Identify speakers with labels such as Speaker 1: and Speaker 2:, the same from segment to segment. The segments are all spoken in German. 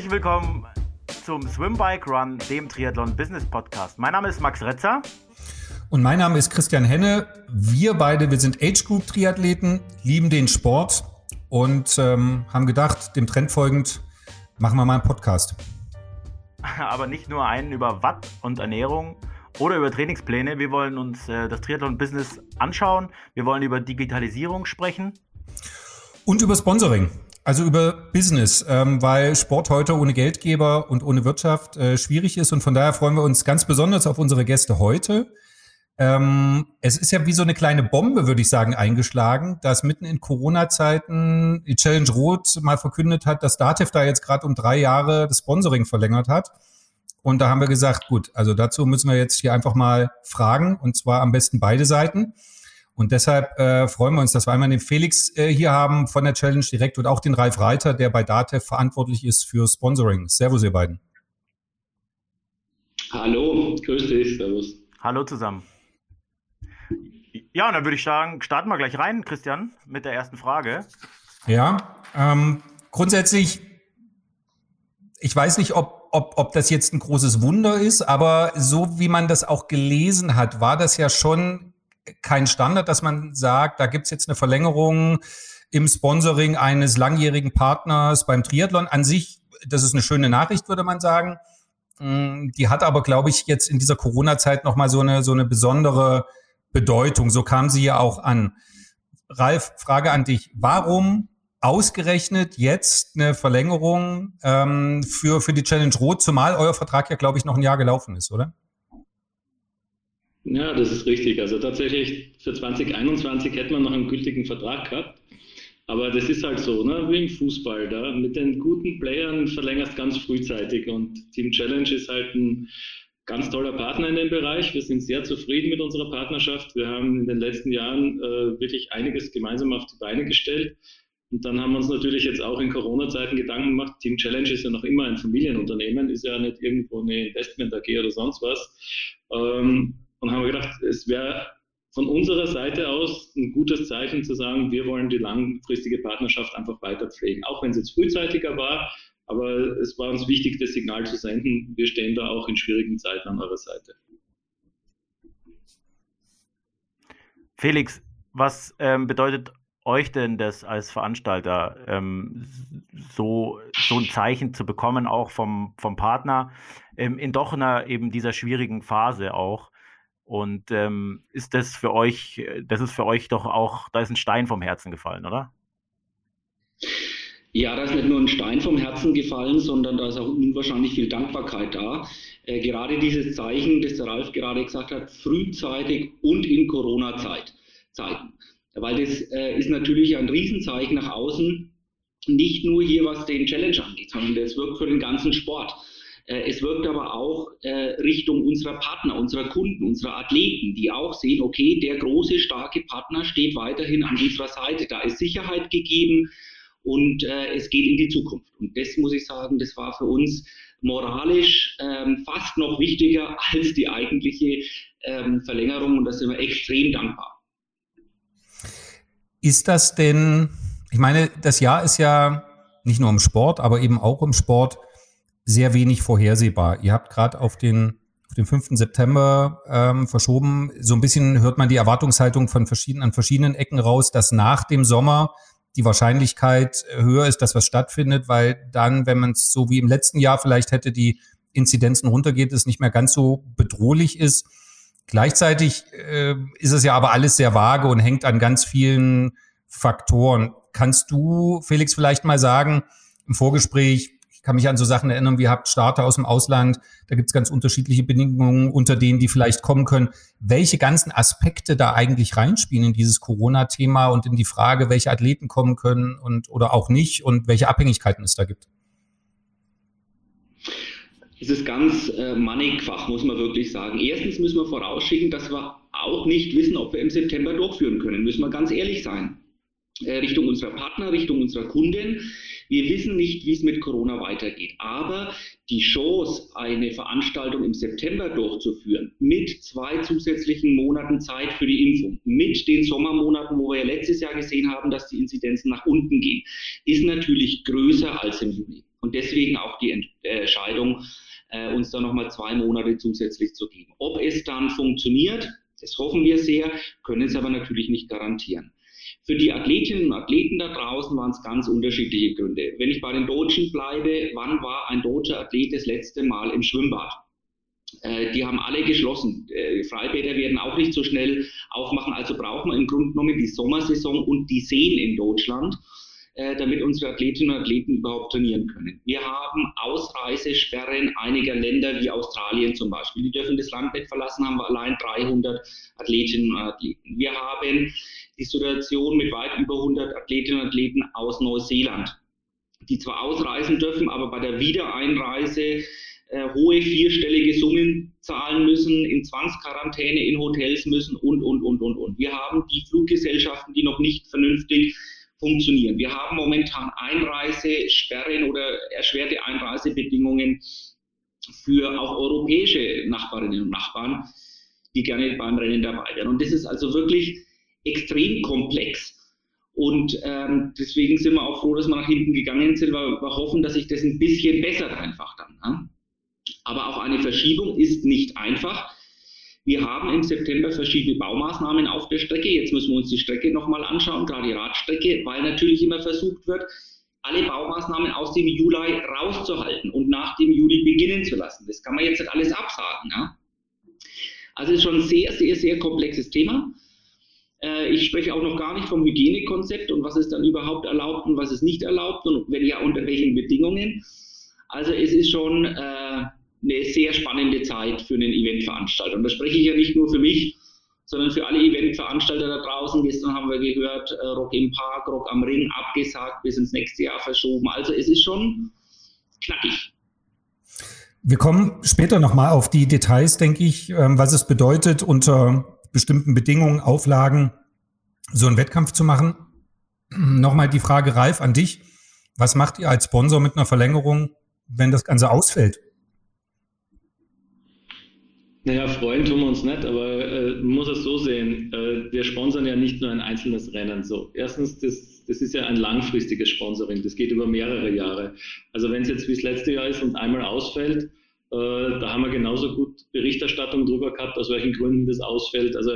Speaker 1: Herzlich willkommen zum Swimbike Run, dem Triathlon Business Podcast. Mein Name ist Max Retzer.
Speaker 2: Und mein Name ist Christian Henne. Wir beide, wir sind Age Group Triathleten, lieben den Sport und ähm, haben gedacht, dem Trend folgend machen wir mal einen Podcast.
Speaker 1: Aber nicht nur einen über Watt und Ernährung oder über Trainingspläne. Wir wollen uns äh, das Triathlon-Business anschauen. Wir wollen über Digitalisierung sprechen.
Speaker 2: Und über Sponsoring. Also über Business, ähm, weil Sport heute ohne Geldgeber und ohne Wirtschaft äh, schwierig ist. Und von daher freuen wir uns ganz besonders auf unsere Gäste heute. Ähm, es ist ja wie so eine kleine Bombe, würde ich sagen, eingeschlagen, dass mitten in Corona-Zeiten die Challenge Rot mal verkündet hat, dass Datev da jetzt gerade um drei Jahre das Sponsoring verlängert hat. Und da haben wir gesagt, gut, also dazu müssen wir jetzt hier einfach mal fragen, und zwar am besten beide Seiten. Und deshalb äh, freuen wir uns, dass wir einmal den Felix äh, hier haben von der Challenge direkt und auch den Ralf Reiter, der bei Datev verantwortlich ist für Sponsoring. Servus, ihr beiden.
Speaker 3: Hallo, grüß dich, servus.
Speaker 1: Hallo zusammen. Ja, und dann würde ich sagen, starten wir gleich rein, Christian, mit der ersten Frage.
Speaker 2: Ja, ähm, grundsätzlich, ich weiß nicht, ob, ob, ob das jetzt ein großes Wunder ist, aber so wie man das auch gelesen hat, war das ja schon kein Standard, dass man sagt, da gibt's jetzt eine Verlängerung im Sponsoring eines langjährigen Partners beim Triathlon. An sich, das ist eine schöne Nachricht, würde man sagen. Mm, die hat aber, glaube ich, jetzt in dieser Corona-Zeit nochmal so eine, so eine besondere Bedeutung. So kam sie ja auch an. Ralf, Frage an dich. Warum ausgerechnet jetzt eine Verlängerung ähm, für, für die Challenge Rot, zumal euer Vertrag ja, glaube ich, noch ein Jahr gelaufen ist, oder?
Speaker 3: Ja, das ist richtig. Also tatsächlich für 2021 hätte man noch einen gültigen Vertrag gehabt. Aber das ist halt so, ne? wie im Fußball. Da mit den guten Playern verlängerst ganz frühzeitig. Und Team Challenge ist halt ein ganz toller Partner in dem Bereich. Wir sind sehr zufrieden mit unserer Partnerschaft. Wir haben in den letzten Jahren äh, wirklich einiges gemeinsam auf die Beine gestellt. Und dann haben wir uns natürlich jetzt auch in Corona-Zeiten Gedanken gemacht. Team Challenge ist ja noch immer ein Familienunternehmen, ist ja nicht irgendwo eine Investment AG oder sonst was. Ähm, und haben wir gedacht, es wäre von unserer Seite aus ein gutes Zeichen zu sagen, wir wollen die langfristige Partnerschaft einfach weiter pflegen. Auch wenn es jetzt frühzeitiger war, aber es war uns wichtig, das Signal zu senden, wir stehen da auch in schwierigen Zeiten an eurer Seite.
Speaker 1: Felix, was ähm, bedeutet euch denn das als Veranstalter, ähm, so, so ein Zeichen zu bekommen, auch vom, vom Partner, ähm, in doch einer eben dieser schwierigen Phase auch? Und ähm, ist das für euch, das ist für euch doch auch, da ist ein Stein vom Herzen gefallen, oder?
Speaker 3: Ja, da ist nicht nur ein Stein vom Herzen gefallen, sondern da ist auch unwahrscheinlich viel Dankbarkeit da. Äh, gerade dieses Zeichen, das der Ralf gerade gesagt hat, frühzeitig und in Corona-Zeiten. Weil das äh, ist natürlich ein Riesenzeichen nach außen, nicht nur hier, was den Challenge angeht, sondern das wirkt für den ganzen Sport. Äh, es wirkt aber auch äh, Richtung unserer Partner, unserer Kunden, unserer Athleten, die auch sehen, okay, der große, starke Partner steht weiterhin an unserer Seite. Da ist Sicherheit gegeben und äh, es geht in die Zukunft. Und das muss ich sagen, das war für uns moralisch ähm, fast noch wichtiger als die eigentliche ähm, Verlängerung und da sind wir extrem dankbar.
Speaker 2: Ist das denn, ich meine, das Jahr ist ja nicht nur im Sport, aber eben auch im Sport sehr wenig vorhersehbar. Ihr habt gerade auf den auf den 5. September ähm, verschoben. So ein bisschen hört man die Erwartungshaltung von verschiedenen, an verschiedenen Ecken raus, dass nach dem Sommer die Wahrscheinlichkeit höher ist, dass was stattfindet, weil dann, wenn man es so wie im letzten Jahr vielleicht hätte, die Inzidenzen runtergeht, es nicht mehr ganz so bedrohlich ist. Gleichzeitig äh, ist es ja aber alles sehr vage und hängt an ganz vielen Faktoren. Kannst du, Felix, vielleicht mal sagen, im Vorgespräch, ich kann mich an so Sachen erinnern, wie habt Starter aus dem Ausland, da gibt es ganz unterschiedliche Bedingungen, unter denen die vielleicht kommen können. Welche ganzen Aspekte da eigentlich reinspielen in dieses Corona-Thema und in die Frage, welche Athleten kommen können und oder auch nicht und welche Abhängigkeiten es da gibt?
Speaker 3: Es ist ganz äh, mannigfach, muss man wirklich sagen. Erstens müssen wir vorausschicken, dass wir auch nicht wissen, ob wir im September durchführen können. Müssen wir ganz ehrlich sein. Äh, Richtung unserer Partner, Richtung unserer Kunden. Wir wissen nicht, wie es mit Corona weitergeht, aber die Chance, eine Veranstaltung im September durchzuführen, mit zwei zusätzlichen Monaten Zeit für die Impfung, mit den Sommermonaten, wo wir ja letztes Jahr gesehen haben, dass die Inzidenzen nach unten gehen, ist natürlich größer als im Juni.
Speaker 4: Und deswegen auch die Entscheidung, äh, uns da nochmal zwei Monate zusätzlich zu geben. Ob es dann funktioniert, das hoffen wir sehr, können es aber natürlich nicht garantieren. Für die Athletinnen und Athleten da draußen waren es ganz unterschiedliche Gründe. Wenn ich bei den Deutschen bleibe, wann war ein deutscher Athlet das letzte Mal im Schwimmbad? Äh, die haben alle geschlossen. Äh, Freibäder werden auch nicht so schnell aufmachen. Also brauchen wir im Grunde genommen die Sommersaison und die Seen in Deutschland, äh, damit unsere Athletinnen und Athleten überhaupt trainieren können. Wir haben Ausreisesperren einiger Länder wie Australien zum Beispiel. Die dürfen das Land nicht verlassen, haben wir allein 300 Athletinnen und Athleten. Wir haben die Situation mit weit über 100 Athletinnen und Athleten aus Neuseeland, die zwar ausreisen dürfen, aber bei der Wiedereinreise äh, hohe vierstellige Summen zahlen müssen, in Zwangsquarantäne in Hotels müssen und, und, und, und, und. Wir haben die Fluggesellschaften, die noch nicht vernünftig funktionieren. Wir haben momentan Einreisesperren oder erschwerte Einreisebedingungen für auch europäische Nachbarinnen und Nachbarn, die gerne beim Rennen dabei wären. Und das ist also wirklich extrem komplex. Und ähm, deswegen sind wir auch froh, dass wir nach hinten gegangen sind, weil wir hoffen, dass sich das ein bisschen bessert einfach dann. Ne? Aber auch eine Verschiebung ist nicht einfach. Wir haben im September verschiedene Baumaßnahmen auf der Strecke. Jetzt müssen wir uns die Strecke nochmal anschauen, gerade die Radstrecke, weil natürlich immer versucht wird, alle Baumaßnahmen aus dem Juli rauszuhalten und nach dem Juli beginnen zu lassen. Das kann man jetzt nicht alles absagen. Ja? Also es ist schon ein sehr, sehr, sehr komplexes Thema. Äh, ich spreche auch noch gar nicht vom Hygienekonzept und was ist dann überhaupt erlaubt und was ist nicht erlaubt und wenn ja, unter welchen Bedingungen. Also es ist schon äh, eine sehr spannende Zeit für einen Eventveranstalter. Und da spreche ich ja nicht nur für mich, sondern für alle Eventveranstalter da draußen. Gestern haben wir gehört, äh, Rock im Park, Rock am Ring abgesagt, bis ins nächste Jahr verschoben. Also es ist schon knackig.
Speaker 2: Wir kommen später nochmal auf die Details, denke ich, ähm, was es bedeutet, unter bestimmten Bedingungen, Auflagen so einen Wettkampf zu machen. Nochmal die Frage, Ralf, an dich. Was macht ihr als Sponsor mit einer Verlängerung, wenn das Ganze ausfällt?
Speaker 3: Naja, freuen tun wir uns nicht, aber äh, man muss es so sehen, äh, wir sponsern ja nicht nur ein einzelnes Rennen. So, erstens, das, das ist ja ein langfristiges Sponsoring, das geht über mehrere Jahre. Also wenn es jetzt wie das letzte Jahr ist und einmal ausfällt, da haben wir genauso gut Berichterstattung drüber gehabt, aus welchen Gründen das ausfällt. Also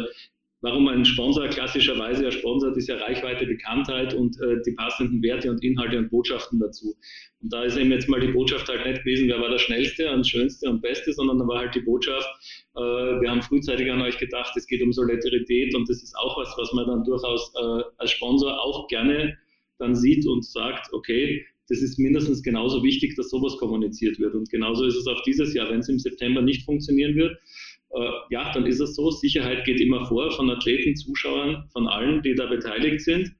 Speaker 3: warum ein Sponsor klassischerweise ja sponsert, ist ja Reichweite, Bekanntheit und äh, die passenden Werte und Inhalte und Botschaften dazu. Und da ist eben jetzt mal die Botschaft halt nicht gewesen, wer war der Schnellste und Schönste und Beste, sondern da war halt die Botschaft, äh, wir haben frühzeitig an euch gedacht, es geht um Solidarität und das ist auch was, was man dann durchaus äh, als Sponsor auch gerne dann sieht und sagt, okay, das ist mindestens genauso wichtig, dass sowas kommuniziert wird. Und genauso ist es auch dieses Jahr, wenn es im September nicht funktionieren wird, äh, ja, dann ist es so, Sicherheit geht immer vor von Athleten, Zuschauern, von allen, die da beteiligt sind.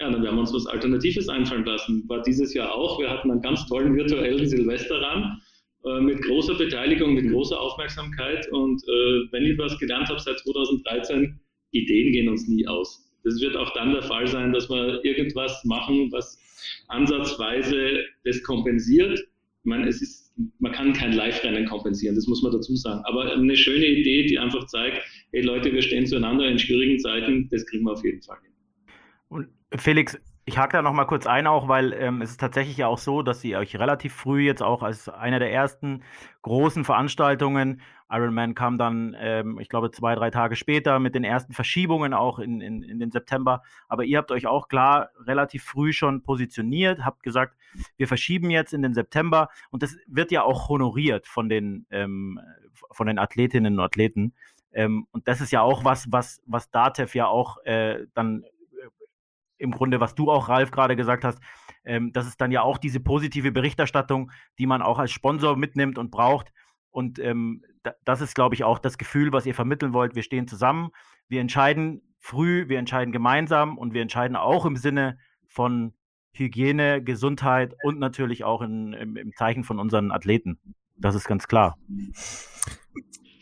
Speaker 3: Ja, dann werden wir uns was Alternatives einfallen lassen. War dieses Jahr auch. Wir hatten einen ganz tollen virtuellen Silvesterrand äh, mit großer Beteiligung, mit großer Aufmerksamkeit. Und äh, wenn ich was gelernt habe seit 2013, Ideen gehen uns nie aus. Das wird auch dann der Fall sein, dass wir irgendwas machen, was ansatzweise das kompensiert. Ich meine, es ist, man kann kein Live-Rennen kompensieren, das muss man dazu sagen. Aber eine schöne Idee, die einfach zeigt, hey Leute, wir stehen zueinander in schwierigen Zeiten, das kriegen wir auf jeden Fall hin.
Speaker 1: Und Felix, ich hake da noch mal kurz ein, auch weil ähm, es ist tatsächlich ja auch so, dass sie euch relativ früh jetzt auch als einer der ersten großen Veranstaltungen, Ironman kam dann, ähm, ich glaube, zwei, drei Tage später mit den ersten Verschiebungen auch in, in, in den September. Aber ihr habt euch auch klar relativ früh schon positioniert, habt gesagt, wir verschieben jetzt in den September und das wird ja auch honoriert von den, ähm, von den Athletinnen und Athleten. Ähm, und das ist ja auch was, was, was DATEV ja auch äh, dann im Grunde, was du auch, Ralf, gerade gesagt hast, ähm, das ist dann ja auch diese positive Berichterstattung, die man auch als Sponsor mitnimmt und braucht. Und ähm, das ist, glaube ich, auch das Gefühl, was ihr vermitteln wollt. Wir stehen zusammen, wir entscheiden früh, wir entscheiden gemeinsam und wir entscheiden auch im Sinne von Hygiene, Gesundheit und natürlich auch in, im, im Zeichen von unseren Athleten. Das ist ganz klar.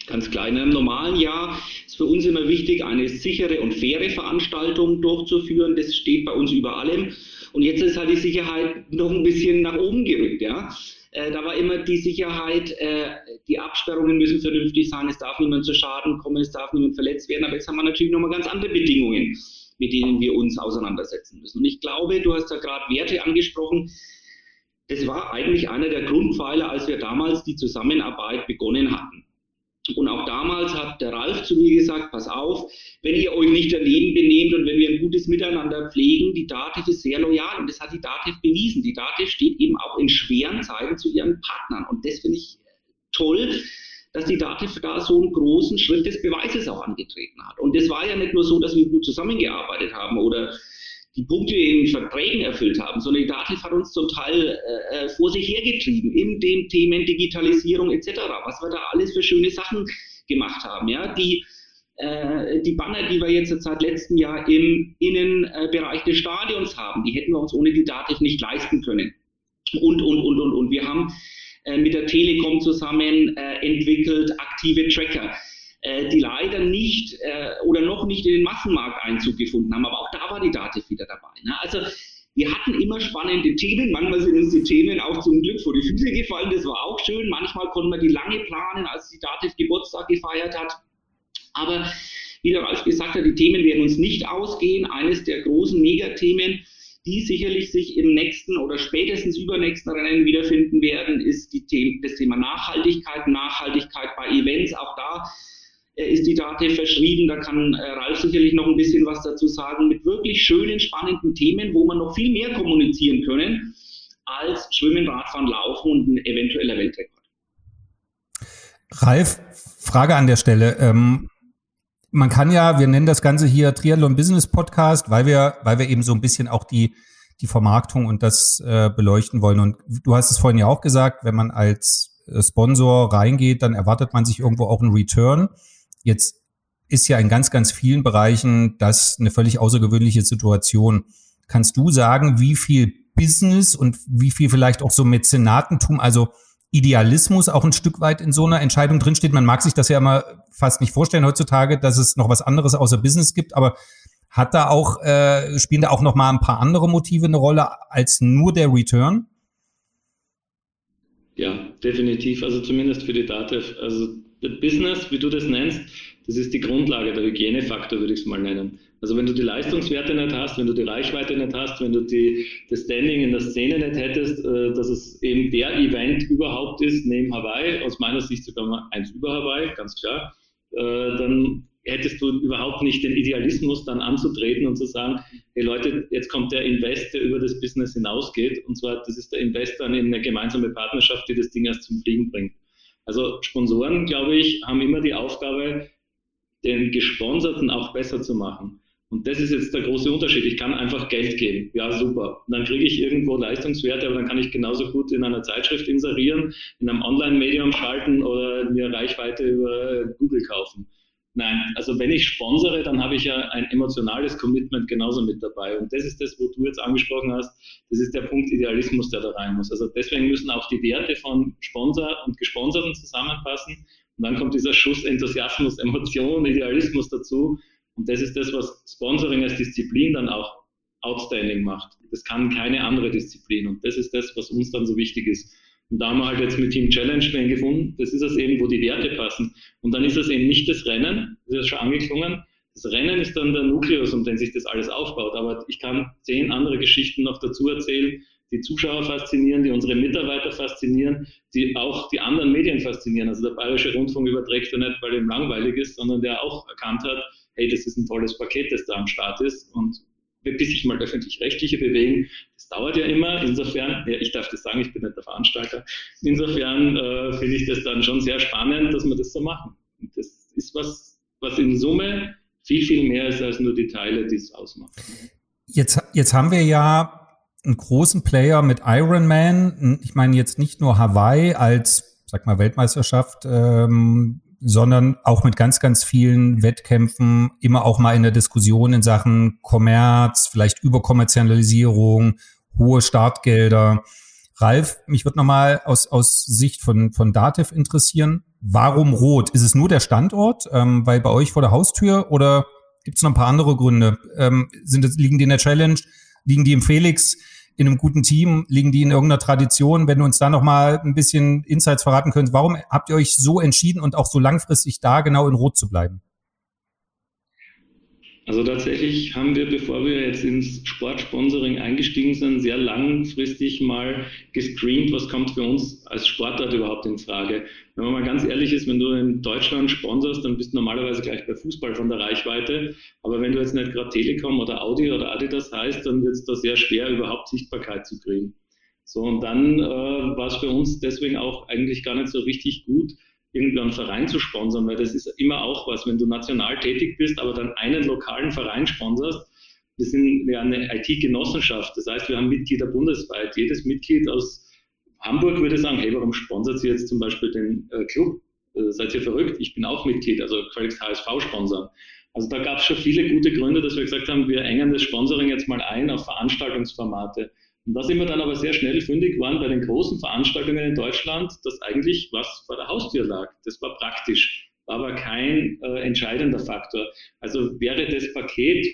Speaker 4: Ganz klar. In einem normalen Jahr ist für uns immer wichtig, eine sichere und faire Veranstaltung durchzuführen. Das steht bei uns über allem. Und jetzt ist halt die Sicherheit noch ein bisschen nach oben gerückt. Ja? Äh, da war immer die Sicherheit, äh, die Absperrungen müssen vernünftig sein, es darf niemand zu Schaden kommen, es darf niemand verletzt werden. Aber jetzt haben wir natürlich nochmal ganz andere Bedingungen, mit denen wir uns auseinandersetzen müssen. Und ich glaube, du hast da gerade Werte angesprochen das war eigentlich einer der Grundpfeiler, als wir damals die Zusammenarbeit begonnen hatten. Und auch damals hat der Ralf zu mir gesagt, pass auf, wenn ihr euch nicht daneben benehmt und wenn wir ein gutes Miteinander pflegen, die DATEV ist sehr loyal und das hat die DATEV bewiesen. Die DATEV steht eben auch in schweren Zeiten zu ihren Partnern und das finde ich toll, dass die DATEV da so einen großen Schritt des Beweises auch angetreten hat. Und das war ja nicht nur so, dass wir gut zusammengearbeitet haben oder die Punkte in Verträgen erfüllt haben, sondern die DATEV hat uns zum Teil äh, äh, vor sich hergetrieben in den Themen Digitalisierung etc., was wir da alles für schöne Sachen gemacht haben. Ja? Die, äh, die Banner, die wir jetzt seit letztem Jahr im Innenbereich des Stadions haben, die hätten wir uns ohne die DATEV nicht leisten können. Und, und, und, und, und. Wir haben äh, mit der Telekom zusammen äh, entwickelt aktive Tracker äh, die leider nicht äh, oder noch nicht in den Massenmarkt Einzug gefunden haben. Aber auch da war die Dativ wieder dabei. Ne? Also wir hatten immer spannende Themen. Manchmal sind uns die Themen auch zum Glück vor die Füße gefallen. Das war auch schön. Manchmal konnten wir die lange planen, als die Dativ Geburtstag gefeiert hat. Aber wie der Ralf gesagt hat, die Themen werden uns nicht ausgehen. Eines der großen Megathemen, die sicherlich sich im nächsten oder spätestens übernächsten Rennen wiederfinden werden, ist The das Thema Nachhaltigkeit, Nachhaltigkeit bei Events. Auch da ist die Date verschrieben. Da kann äh, Ralf sicherlich noch ein bisschen was dazu sagen, mit wirklich schönen, spannenden Themen, wo man noch viel mehr kommunizieren können als Schwimmen, Radfahren, Laufen und ein eventueller Weltrekord.
Speaker 2: Ralf, Frage an der Stelle. Ähm, man kann ja, wir nennen das Ganze hier Triathlon Business Podcast, weil wir, weil wir eben so ein bisschen auch die, die Vermarktung und das äh, beleuchten wollen. Und du hast es vorhin ja auch gesagt, wenn man als äh, Sponsor reingeht, dann erwartet man sich irgendwo auch einen Return. Jetzt ist ja in ganz, ganz vielen Bereichen das eine völlig außergewöhnliche Situation. Kannst du sagen, wie viel Business und wie viel vielleicht auch so Mäzenatentum, also Idealismus auch ein Stück weit in so einer Entscheidung drinsteht? Man mag sich das ja immer fast nicht vorstellen heutzutage, dass es noch was anderes außer Business gibt, aber hat da auch, äh, spielen da auch noch mal ein paar andere Motive eine Rolle als nur der Return?
Speaker 3: Ja, definitiv. Also zumindest für die DATEV. Also Business, wie du das nennst, das ist die Grundlage, der Hygienefaktor, würde ich es mal nennen. Also wenn du die Leistungswerte nicht hast, wenn du die Reichweite nicht hast, wenn du die, das Standing in der Szene nicht hättest, äh, dass es eben der Event überhaupt ist, neben Hawaii, aus meiner Sicht sogar mal eins über Hawaii, ganz klar, äh, dann hättest du überhaupt nicht den Idealismus dann anzutreten und zu sagen, hey Leute, jetzt kommt der Invest, der über das Business hinausgeht. Und zwar, das ist der Investor in eine gemeinsame Partnerschaft, die das Ding erst zum Fliegen bringt. Also Sponsoren, glaube ich, haben immer die Aufgabe, den Gesponserten auch besser zu machen. Und das ist jetzt der große Unterschied. Ich kann einfach Geld geben. Ja, super. Und dann kriege ich irgendwo Leistungswerte, aber dann kann ich genauso gut in einer Zeitschrift inserieren, in einem Online-Medium schalten oder mir Reichweite über Google kaufen. Nein, also wenn ich sponsere, dann habe ich ja ein emotionales Commitment genauso mit dabei. Und das ist das, wo du jetzt angesprochen hast. Das ist der Punkt Idealismus, der da rein muss. Also deswegen müssen auch die Werte von Sponsor und Gesponserten zusammenpassen. Und dann kommt dieser Schuss Enthusiasmus, Emotion, Idealismus dazu. Und das ist das, was Sponsoring als Disziplin dann auch outstanding macht. Das kann keine andere Disziplin. Und das ist das, was uns dann so wichtig ist. Und da haben wir halt jetzt mit Team Challenge wen gefunden. Das ist es eben, wo die Werte passen. Und dann ist es eben nicht das Rennen, das ist schon angeklungen. Das Rennen ist dann der Nukleus, um den sich das alles aufbaut. Aber ich kann zehn andere Geschichten noch dazu erzählen, die Zuschauer faszinieren, die unsere Mitarbeiter faszinieren, die auch die anderen Medien faszinieren. Also der Bayerische Rundfunk überträgt ja nicht, weil ihm langweilig ist, sondern der auch erkannt hat, hey, das ist ein tolles Paket, das da am Start ist. Und bis sich mal öffentlich-rechtliche bewegen. Dauert ja immer. Insofern, ja, ich darf das sagen, ich bin nicht der Veranstalter. Insofern äh, finde ich das dann schon sehr spannend, dass wir das so machen. Und das ist was, was in Summe viel, viel mehr ist als nur die Teile, die es ausmachen.
Speaker 2: Jetzt, jetzt haben wir ja einen großen Player mit Ironman. Ich meine jetzt nicht nur Hawaii als, sag mal, Weltmeisterschaft ähm, sondern auch mit ganz, ganz vielen Wettkämpfen, immer auch mal in der Diskussion in Sachen Kommerz, vielleicht Überkommerzialisierung, hohe Startgelder. Ralf, mich wird nochmal aus, aus Sicht von, von Dativ interessieren. Warum rot? Ist es nur der Standort, ähm, weil bei euch vor der Haustür oder gibt es noch ein paar andere Gründe? Ähm, sind es, liegen die in der Challenge? Liegen die im Felix? in einem guten Team? Liegen die in irgendeiner Tradition? Wenn du uns da nochmal ein bisschen Insights verraten könntest, warum habt ihr euch so entschieden und auch so langfristig da genau in Rot zu bleiben?
Speaker 3: Also tatsächlich haben wir, bevor wir jetzt ins Sportsponsoring eingestiegen sind, sehr langfristig mal gescreent, was kommt für uns als Sportart überhaupt in Frage. Wenn man mal ganz ehrlich ist, wenn du in Deutschland sponsorst, dann bist du normalerweise gleich bei Fußball von der Reichweite. Aber wenn du jetzt nicht gerade Telekom oder Audi oder Adidas heißt, dann wird es da sehr schwer, überhaupt Sichtbarkeit zu kriegen. So, und dann äh, war es für uns deswegen auch eigentlich gar nicht so richtig gut, irgendwie einen Verein zu sponsern, weil das ist immer auch was, wenn du national tätig bist, aber dann einen lokalen Verein sponserst. Wir sind ja eine IT-Genossenschaft, das heißt, wir haben Mitglieder bundesweit. Jedes Mitglied aus Hamburg würde sagen, hey, warum sponsert sie jetzt zum Beispiel den äh, Club? Äh, seid ihr verrückt? Ich bin auch Mitglied, also Quelix HSV sponsern. Also da gab es schon viele gute Gründe, dass wir gesagt haben, wir engen das Sponsoring jetzt mal ein auf Veranstaltungsformate. Und da sind wir dann aber sehr schnell fündig waren bei den großen Veranstaltungen in Deutschland, dass eigentlich was vor der Haustür lag. Das war praktisch, war aber kein äh, entscheidender Faktor. Also wäre das Paket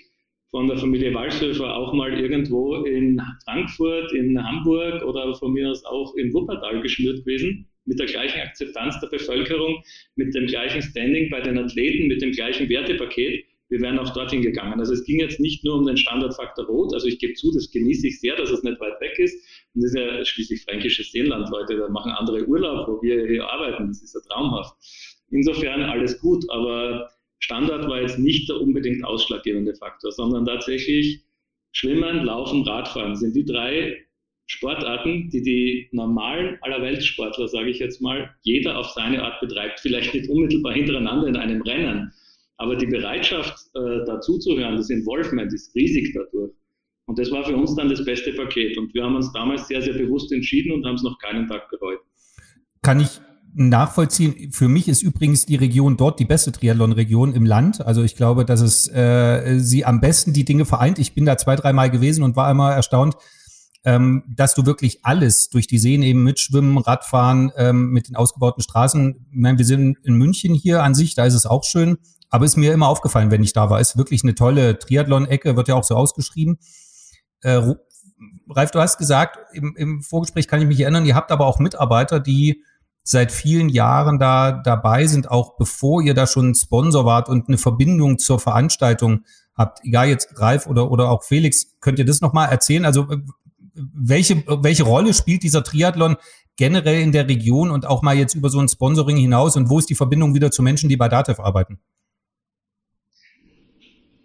Speaker 3: von der Familie Walshöfer auch mal irgendwo in Frankfurt, in Hamburg oder von mir aus auch in Wuppertal geschnürt gewesen, mit der gleichen Akzeptanz der Bevölkerung, mit dem gleichen Standing bei den Athleten, mit dem gleichen Wertepaket, wir wären auch dorthin gegangen. Also es ging jetzt nicht nur um den Standardfaktor Rot, also ich gebe zu, das genieße ich sehr, dass es nicht weit weg ist. Und das ist ja schließlich fränkisches Seenland, Leute, da machen andere Urlaub, wo wir hier arbeiten, das ist ja traumhaft. Insofern alles gut, aber Standard war jetzt nicht der unbedingt ausschlaggebende Faktor, sondern tatsächlich Schwimmen, Laufen, Radfahren sind die drei Sportarten, die die normalen Allerweltssportler, sage ich jetzt mal, jeder auf seine Art betreibt. Vielleicht nicht unmittelbar hintereinander in einem Rennen, aber die Bereitschaft, äh, dazuzuhören, das Involvement ist riesig dadurch. Und das war für uns dann das beste Paket. Und wir haben uns damals sehr, sehr bewusst entschieden und haben es noch keinen Tag bereut.
Speaker 2: Kann ich nachvollziehen. Für mich ist übrigens die Region dort die beste Triathlon-Region im Land. Also ich glaube, dass es äh, sie am besten die Dinge vereint. Ich bin da zwei, dreimal gewesen und war immer erstaunt, ähm, dass du wirklich alles durch die Seen eben mit Schwimmen, Radfahren, ähm, mit den ausgebauten Straßen. Ich meine, wir sind in München hier an sich, da ist es auch schön. Aber ist mir immer aufgefallen, wenn ich da war. Ist wirklich eine tolle Triathlon-Ecke, wird ja auch so ausgeschrieben. Äh, Ralf, du hast gesagt, im, im Vorgespräch kann ich mich erinnern, ihr habt aber auch Mitarbeiter, die seit vielen Jahren da dabei sind, auch bevor ihr da schon Sponsor wart und eine Verbindung zur Veranstaltung habt. Egal jetzt Ralf oder, oder auch Felix, könnt ihr das nochmal erzählen? Also äh, welche, welche Rolle spielt dieser Triathlon generell in der Region und auch mal jetzt über so ein Sponsoring hinaus und wo ist die Verbindung wieder zu Menschen, die bei DATEV arbeiten?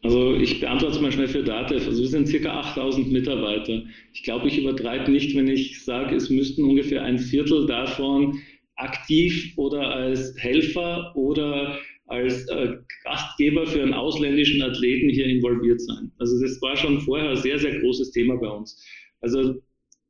Speaker 3: Also ich beantworte es mal schnell für Datev. Also wir sind circa 8000 Mitarbeiter. Ich glaube, ich übertreibe nicht, wenn ich sage, es müssten ungefähr ein Viertel davon aktiv oder als Helfer oder als äh, Gastgeber für einen ausländischen Athleten hier involviert sein. Also das war schon vorher ein sehr, sehr großes Thema bei uns. Also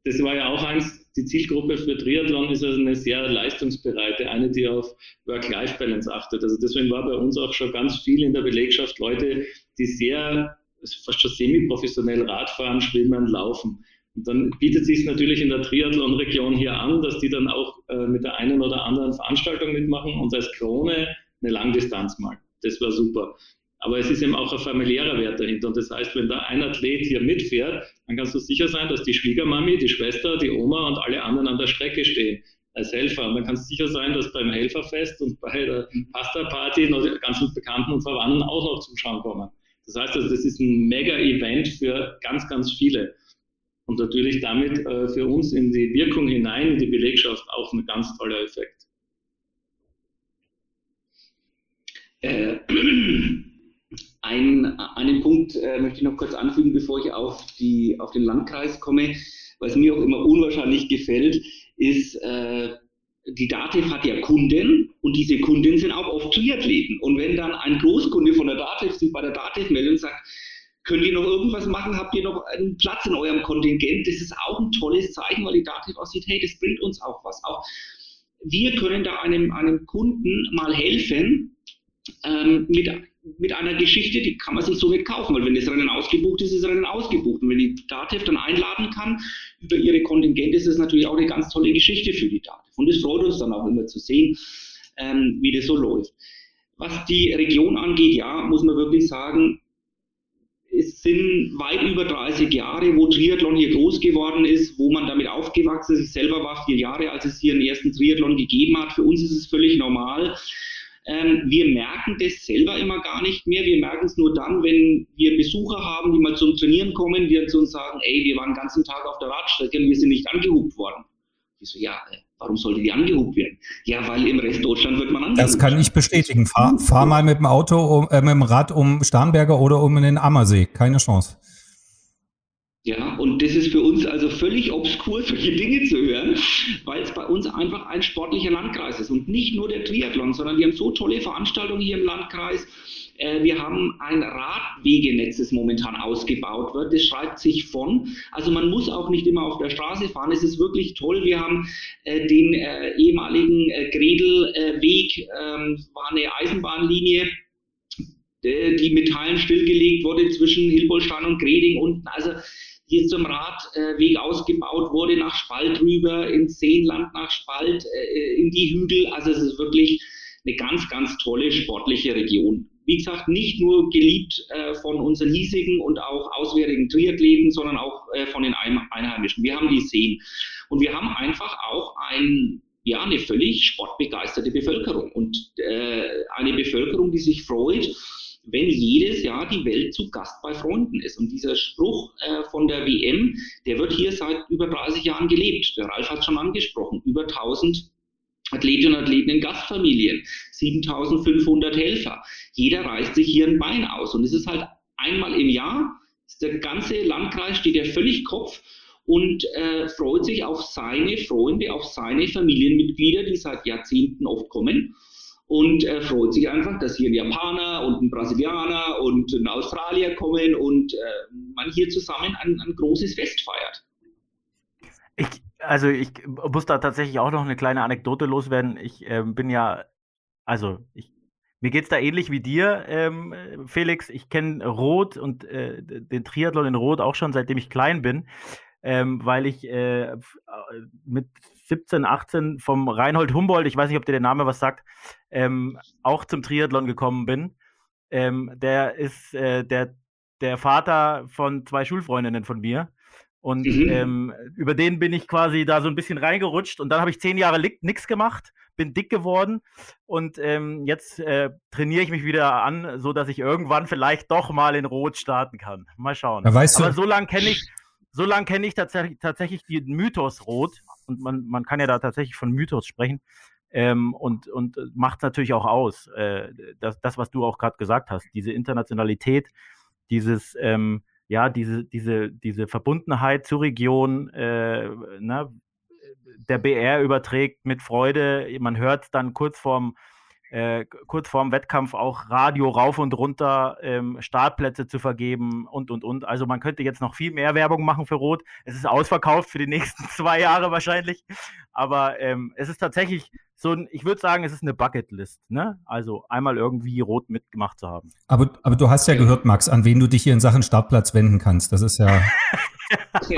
Speaker 3: das war ja auch eins, die Zielgruppe für Triathlon ist also eine sehr leistungsbereite, eine, die auf Work-Life-Balance achtet. Also deswegen war bei uns auch schon ganz viel in der Belegschaft Leute, die sehr, fast schon semi-professionell Radfahren, Schwimmen, Laufen. Und dann bietet sich natürlich in der Triathlon-Region hier an, dass die dann auch äh, mit der einen oder anderen Veranstaltung mitmachen und als Krone eine Langdistanz mal. Das war super. Aber es ist eben auch ein familiärer Wert dahinter. Und das heißt, wenn da ein Athlet hier mitfährt, dann kannst du sicher sein, dass die Schwiegermami, die Schwester, die Oma und alle anderen an der Strecke stehen als Helfer. Und dann kannst du sicher sein, dass beim Helferfest und bei der Pasta-Party noch die ganzen Bekannten und Verwandten auch noch zuschauen kommen. Das heißt also, das ist ein Mega-Event für ganz, ganz viele. Und natürlich damit äh, für uns in die Wirkung hinein, in die Belegschaft auch ein ganz toller Effekt.
Speaker 4: Äh, ein, einen Punkt äh, möchte ich noch kurz anfügen, bevor ich auf, die, auf den Landkreis komme, was mir auch immer unwahrscheinlich gefällt, ist, äh, die Dativ hat ja Kunden und diese Kunden sind auch oft Triathleten. Und wenn dann ein Großkunde von der Dativ sich bei der Dativ meldet und sagt, könnt ihr noch irgendwas machen, habt ihr noch einen Platz in eurem Kontingent, das ist auch ein tolles Zeichen, weil die Dativ auch sieht, hey, das bringt uns auch was. Auch wir können da einem, einem Kunden mal helfen ähm, mit mit einer Geschichte, die kann man sich so nicht kaufen, weil wenn das Rennen ausgebucht ist, ist das Rennen ausgebucht. Und wenn die DATEV dann einladen kann über ihre Kontingente, ist das natürlich auch eine ganz tolle Geschichte für die DATEV. Und es freut uns dann auch immer zu sehen, ähm, wie das so läuft. Was die Region angeht, ja, muss man wirklich sagen, es sind weit über 30 Jahre, wo Triathlon hier groß geworden ist, wo man damit aufgewachsen ist. Ich selber war vier Jahre, als es hier einen ersten Triathlon gegeben hat. Für uns ist es völlig normal Ähm, wir merken das selber immer gar nicht mehr. Wir merken es nur dann, wenn wir Besucher haben, die mal zum Trainieren kommen, die zu uns sagen, ey, wir waren den ganzen Tag auf der Radstrecke und wir sind nicht angehupt worden. Ich so, ja, äh, warum sollte die angehupt werden? Ja, weil im Rest Deutschland wird man angehupt.
Speaker 2: Das kann ich bestätigen. Fahr, fahr mal mit dem Auto, um, äh, mit dem Rad um Starnberger oder um den Ammersee. Keine Chance.
Speaker 4: Ja, und das ist für uns also völlig obskur, solche Dinge zu hören, weil es bei uns einfach ein sportlicher Landkreis ist und nicht nur der Triathlon, sondern wir haben so tolle Veranstaltungen hier im Landkreis. Äh, wir haben ein Radwegenetz, das momentan ausgebaut wird. Das schreibt sich von. Also man muss auch nicht immer auf der Straße fahren. Es ist wirklich toll. Wir haben äh, den äh, ehemaligen Gredelweg, ähm, war eine Eisenbahnlinie die mit Teilen stillgelegt wurde zwischen Hilbolstein und Greding unten. Also hier zum Radweg ausgebaut wurde, nach Spalt rüber, ins Seenland nach Spalt, äh, in die Hügel. Also es ist wirklich eine ganz, ganz tolle sportliche Region. Wie gesagt, nicht nur geliebt äh, von unseren hiesigen und auch auswärtigen Triathleten, sondern auch äh, von den Einheimischen. Wir haben die Seen. Und wir haben einfach auch ein, ja, eine völlig sportbegeisterte Bevölkerung und eine Bevölkerung, die sich freut, wenn jedes Jahr die Welt zu Gast bei Freunden ist. Und dieser Spruch äh, von der WM, der wird hier seit über 30 Jahren gelebt. Der Ralf hat schon angesprochen, über 1000 Athletinnen und Athleten in Gastfamilien, 7500 Helfer. Jeder reißt sich hier ein Bein aus. Und es ist halt einmal im Jahr, der ganze Landkreis steht ja völlig Kopf und äh, freut sich auf seine Freunde, auf seine Familienmitglieder, die seit Jahrzehnten oft kommen und er freut sich einfach, dass hier ein Japaner und ein Brasilianer und ein Australier kommen und äh, man hier zusammen ein, ein großes Fest feiert.
Speaker 1: Ich, also ich muss da tatsächlich auch noch eine kleine Anekdote loswerden. Ich äh, bin ja, also ich, mir geht es da ähnlich wie dir, ähm, Felix. Ich kenne Rot und äh, den Triathlon in Rot auch schon seitdem ich klein bin ähm, weil ich äh, mit 17, 18 vom Reinhold Humboldt, ich weiß nicht, ob dir der Name was sagt, ähm, auch zum Triathlon gekommen bin. Ähm, der ist äh, der, der Vater von zwei Schulfreundinnen von mir. Und mhm. ähm, über den bin ich quasi da so ein bisschen reingerutscht. Und dann habe ich zehn Jahre nichts gemacht, bin dick geworden. Und ähm, jetzt äh, trainiere ich mich wieder an, so dass ich irgendwann vielleicht doch mal in Rot starten kann. Mal schauen.
Speaker 2: Ja, weißt
Speaker 1: Aber so lange kenne ich, so lange kenne ich tatsächlich, tatsächlich den Mythos Rot und man, man kann ja da tatsächlich von Mythos sprechen ähm, und, und macht natürlich auch aus, äh, das, das, was du auch gerade gesagt hast, diese Internationalität, dieses, ähm, ja, diese, diese, diese Verbundenheit zur Region, äh, ne? der BR überträgt mit Freude, man hört dann kurz vorm äh, kurz vorm Wettkampf auch Radio rauf und runter, ähm, Startplätze zu vergeben und, und, und. Also man könnte jetzt noch viel mehr Werbung machen für Rot. Es ist ausverkauft für die nächsten zwei Jahre wahrscheinlich. Aber ähm, es ist tatsächlich so ein, ich würde sagen, es ist eine Bucketlist, ne? Also einmal irgendwie Rot mitgemacht zu haben.
Speaker 2: Aber, aber du hast ja gehört, Max, an wen du dich hier in Sachen Startplatz wenden kannst. Das ist ja.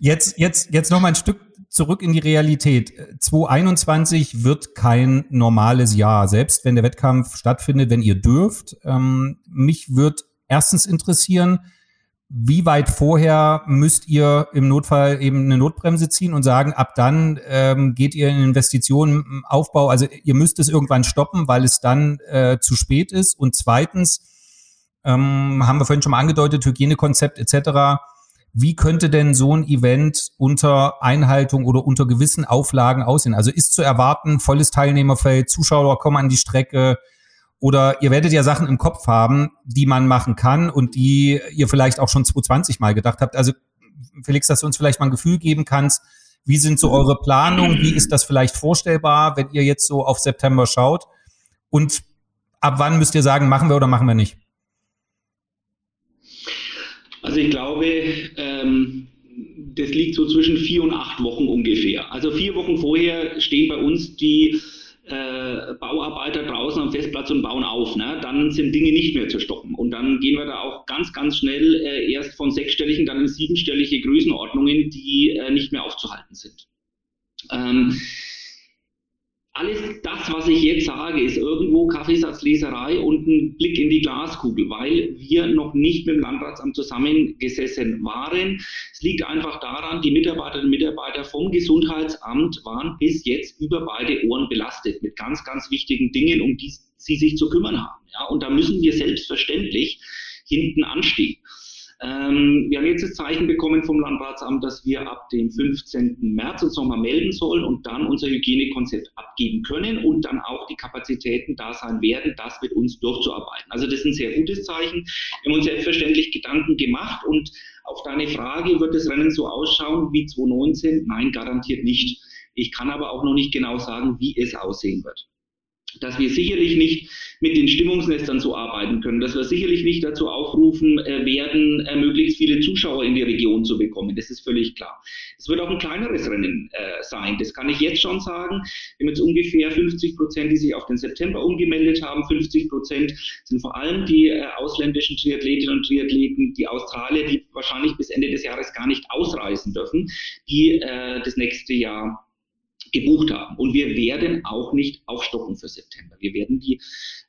Speaker 2: jetzt, jetzt, jetzt noch mal ein Stück zurück in die Realität. 2021 wird kein normales Jahr, selbst wenn der Wettkampf stattfindet, wenn ihr dürft. Ähm, mich wird erstens interessieren, wie weit vorher müsst ihr im Notfall eben eine Notbremse ziehen und sagen, ab dann ähm, geht ihr in Investitionen, Aufbau, also ihr müsst es irgendwann stoppen, weil es dann äh, zu spät ist. Und zweitens, ähm, haben wir vorhin schon mal angedeutet, Hygienekonzept etc wie könnte denn so ein Event unter Einhaltung oder unter gewissen Auflagen aussehen? Also ist zu erwarten, volles Teilnehmerfeld, Zuschauer kommen an die Strecke oder ihr werdet ja Sachen im Kopf haben, die man machen kann und die ihr vielleicht auch schon 2020 mal gedacht habt. Also Felix, dass du uns vielleicht mal ein Gefühl geben kannst, wie sind so eure Planungen? Wie ist das vielleicht vorstellbar, wenn ihr jetzt so auf September schaut? Und ab wann müsst ihr sagen, machen wir oder machen wir nicht?
Speaker 4: Also ich glaube, ähm, das liegt so zwischen vier und acht Wochen ungefähr. Also vier Wochen vorher stehen bei uns die äh, Bauarbeiter draußen am Festplatz und bauen auf. Ne? Dann sind Dinge nicht mehr zu stoppen. Und dann gehen wir da auch ganz, ganz schnell äh, erst von sechsstelligen, dann in siebenstellige Größenordnungen, die äh, nicht mehr aufzuhalten sind. Ähm, alles das, was ich jetzt sage, ist irgendwo Kaffeesatzleserei und ein Blick in die Glaskugel, weil wir noch nicht mit dem Landratsamt zusammengesessen waren. Es liegt einfach daran, die Mitarbeiterinnen und Mitarbeiter vom Gesundheitsamt waren bis jetzt über beide Ohren belastet mit ganz, ganz wichtigen Dingen, um die sie sich zu kümmern haben. Ja, und da müssen wir selbstverständlich hinten anstehen. Ähm, wir haben jetzt das Zeichen bekommen vom Landratsamt, dass wir ab dem 15. März uns nochmal melden sollen und dann unser Hygienekonzept abgeben können und dann auch die Kapazitäten da sein werden, das mit uns durchzuarbeiten. Also das ist ein sehr gutes Zeichen. Wir haben uns selbstverständlich Gedanken gemacht und auf deine Frage, wird das Rennen so ausschauen wie 2019? Nein, garantiert nicht. Ich kann aber auch noch nicht genau sagen, wie es aussehen wird dass wir sicherlich nicht mit den Stimmungsnestern so arbeiten können, dass wir sicherlich nicht dazu aufrufen äh, werden, äh, möglichst viele Zuschauer in die Region zu bekommen. Das ist völlig klar. Es wird auch ein kleineres Rennen äh, sein. Das kann ich jetzt schon sagen. Wir haben jetzt ungefähr 50 Prozent, die sich auf den September umgemeldet haben. 50 Prozent sind vor allem die ausländischen Triathletinnen und Triathleten, die Australier, die wahrscheinlich bis Ende des Jahres gar nicht ausreisen dürfen, die das nächste Jahr gebucht haben. Und wir werden auch nicht aufstocken für September. Wir werden die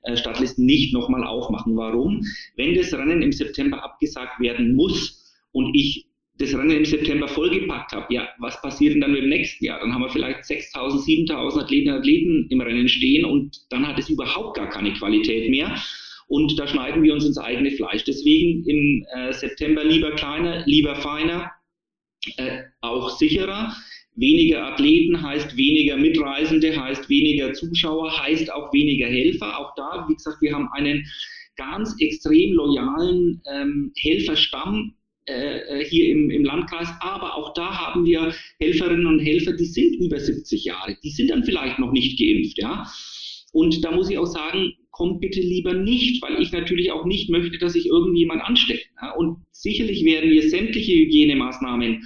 Speaker 4: äh, Startlisten nicht nochmal aufmachen. Warum? Wenn das Rennen im September abgesagt werden muss und ich das Rennen im September vollgepackt habe, ja, was passiert denn dann im nächsten Jahr? Dann haben wir vielleicht 6.000, 7.000 Athleten Athleten im Rennen stehen und dann hat es überhaupt gar keine Qualität mehr. Und da schneiden wir uns ins eigene Fleisch. Deswegen im äh, September lieber kleiner, lieber feiner, äh, auch sicherer. Weniger Athleten heißt weniger Mitreisende, heißt weniger Zuschauer, heißt auch weniger Helfer. Auch da, wie gesagt, wir haben einen ganz extrem loyalen ähm, Helferstamm äh, äh, hier im, im Landkreis, aber auch da haben wir Helferinnen und Helfer, die sind über 70 Jahre, die sind dann vielleicht noch nicht geimpft, ja. Und da muss ich auch sagen, kommt bitte lieber nicht, weil ich natürlich auch nicht möchte, dass sich irgendjemand ansteckt. Ja? Und sicherlich werden wir sämtliche Hygienemaßnahmen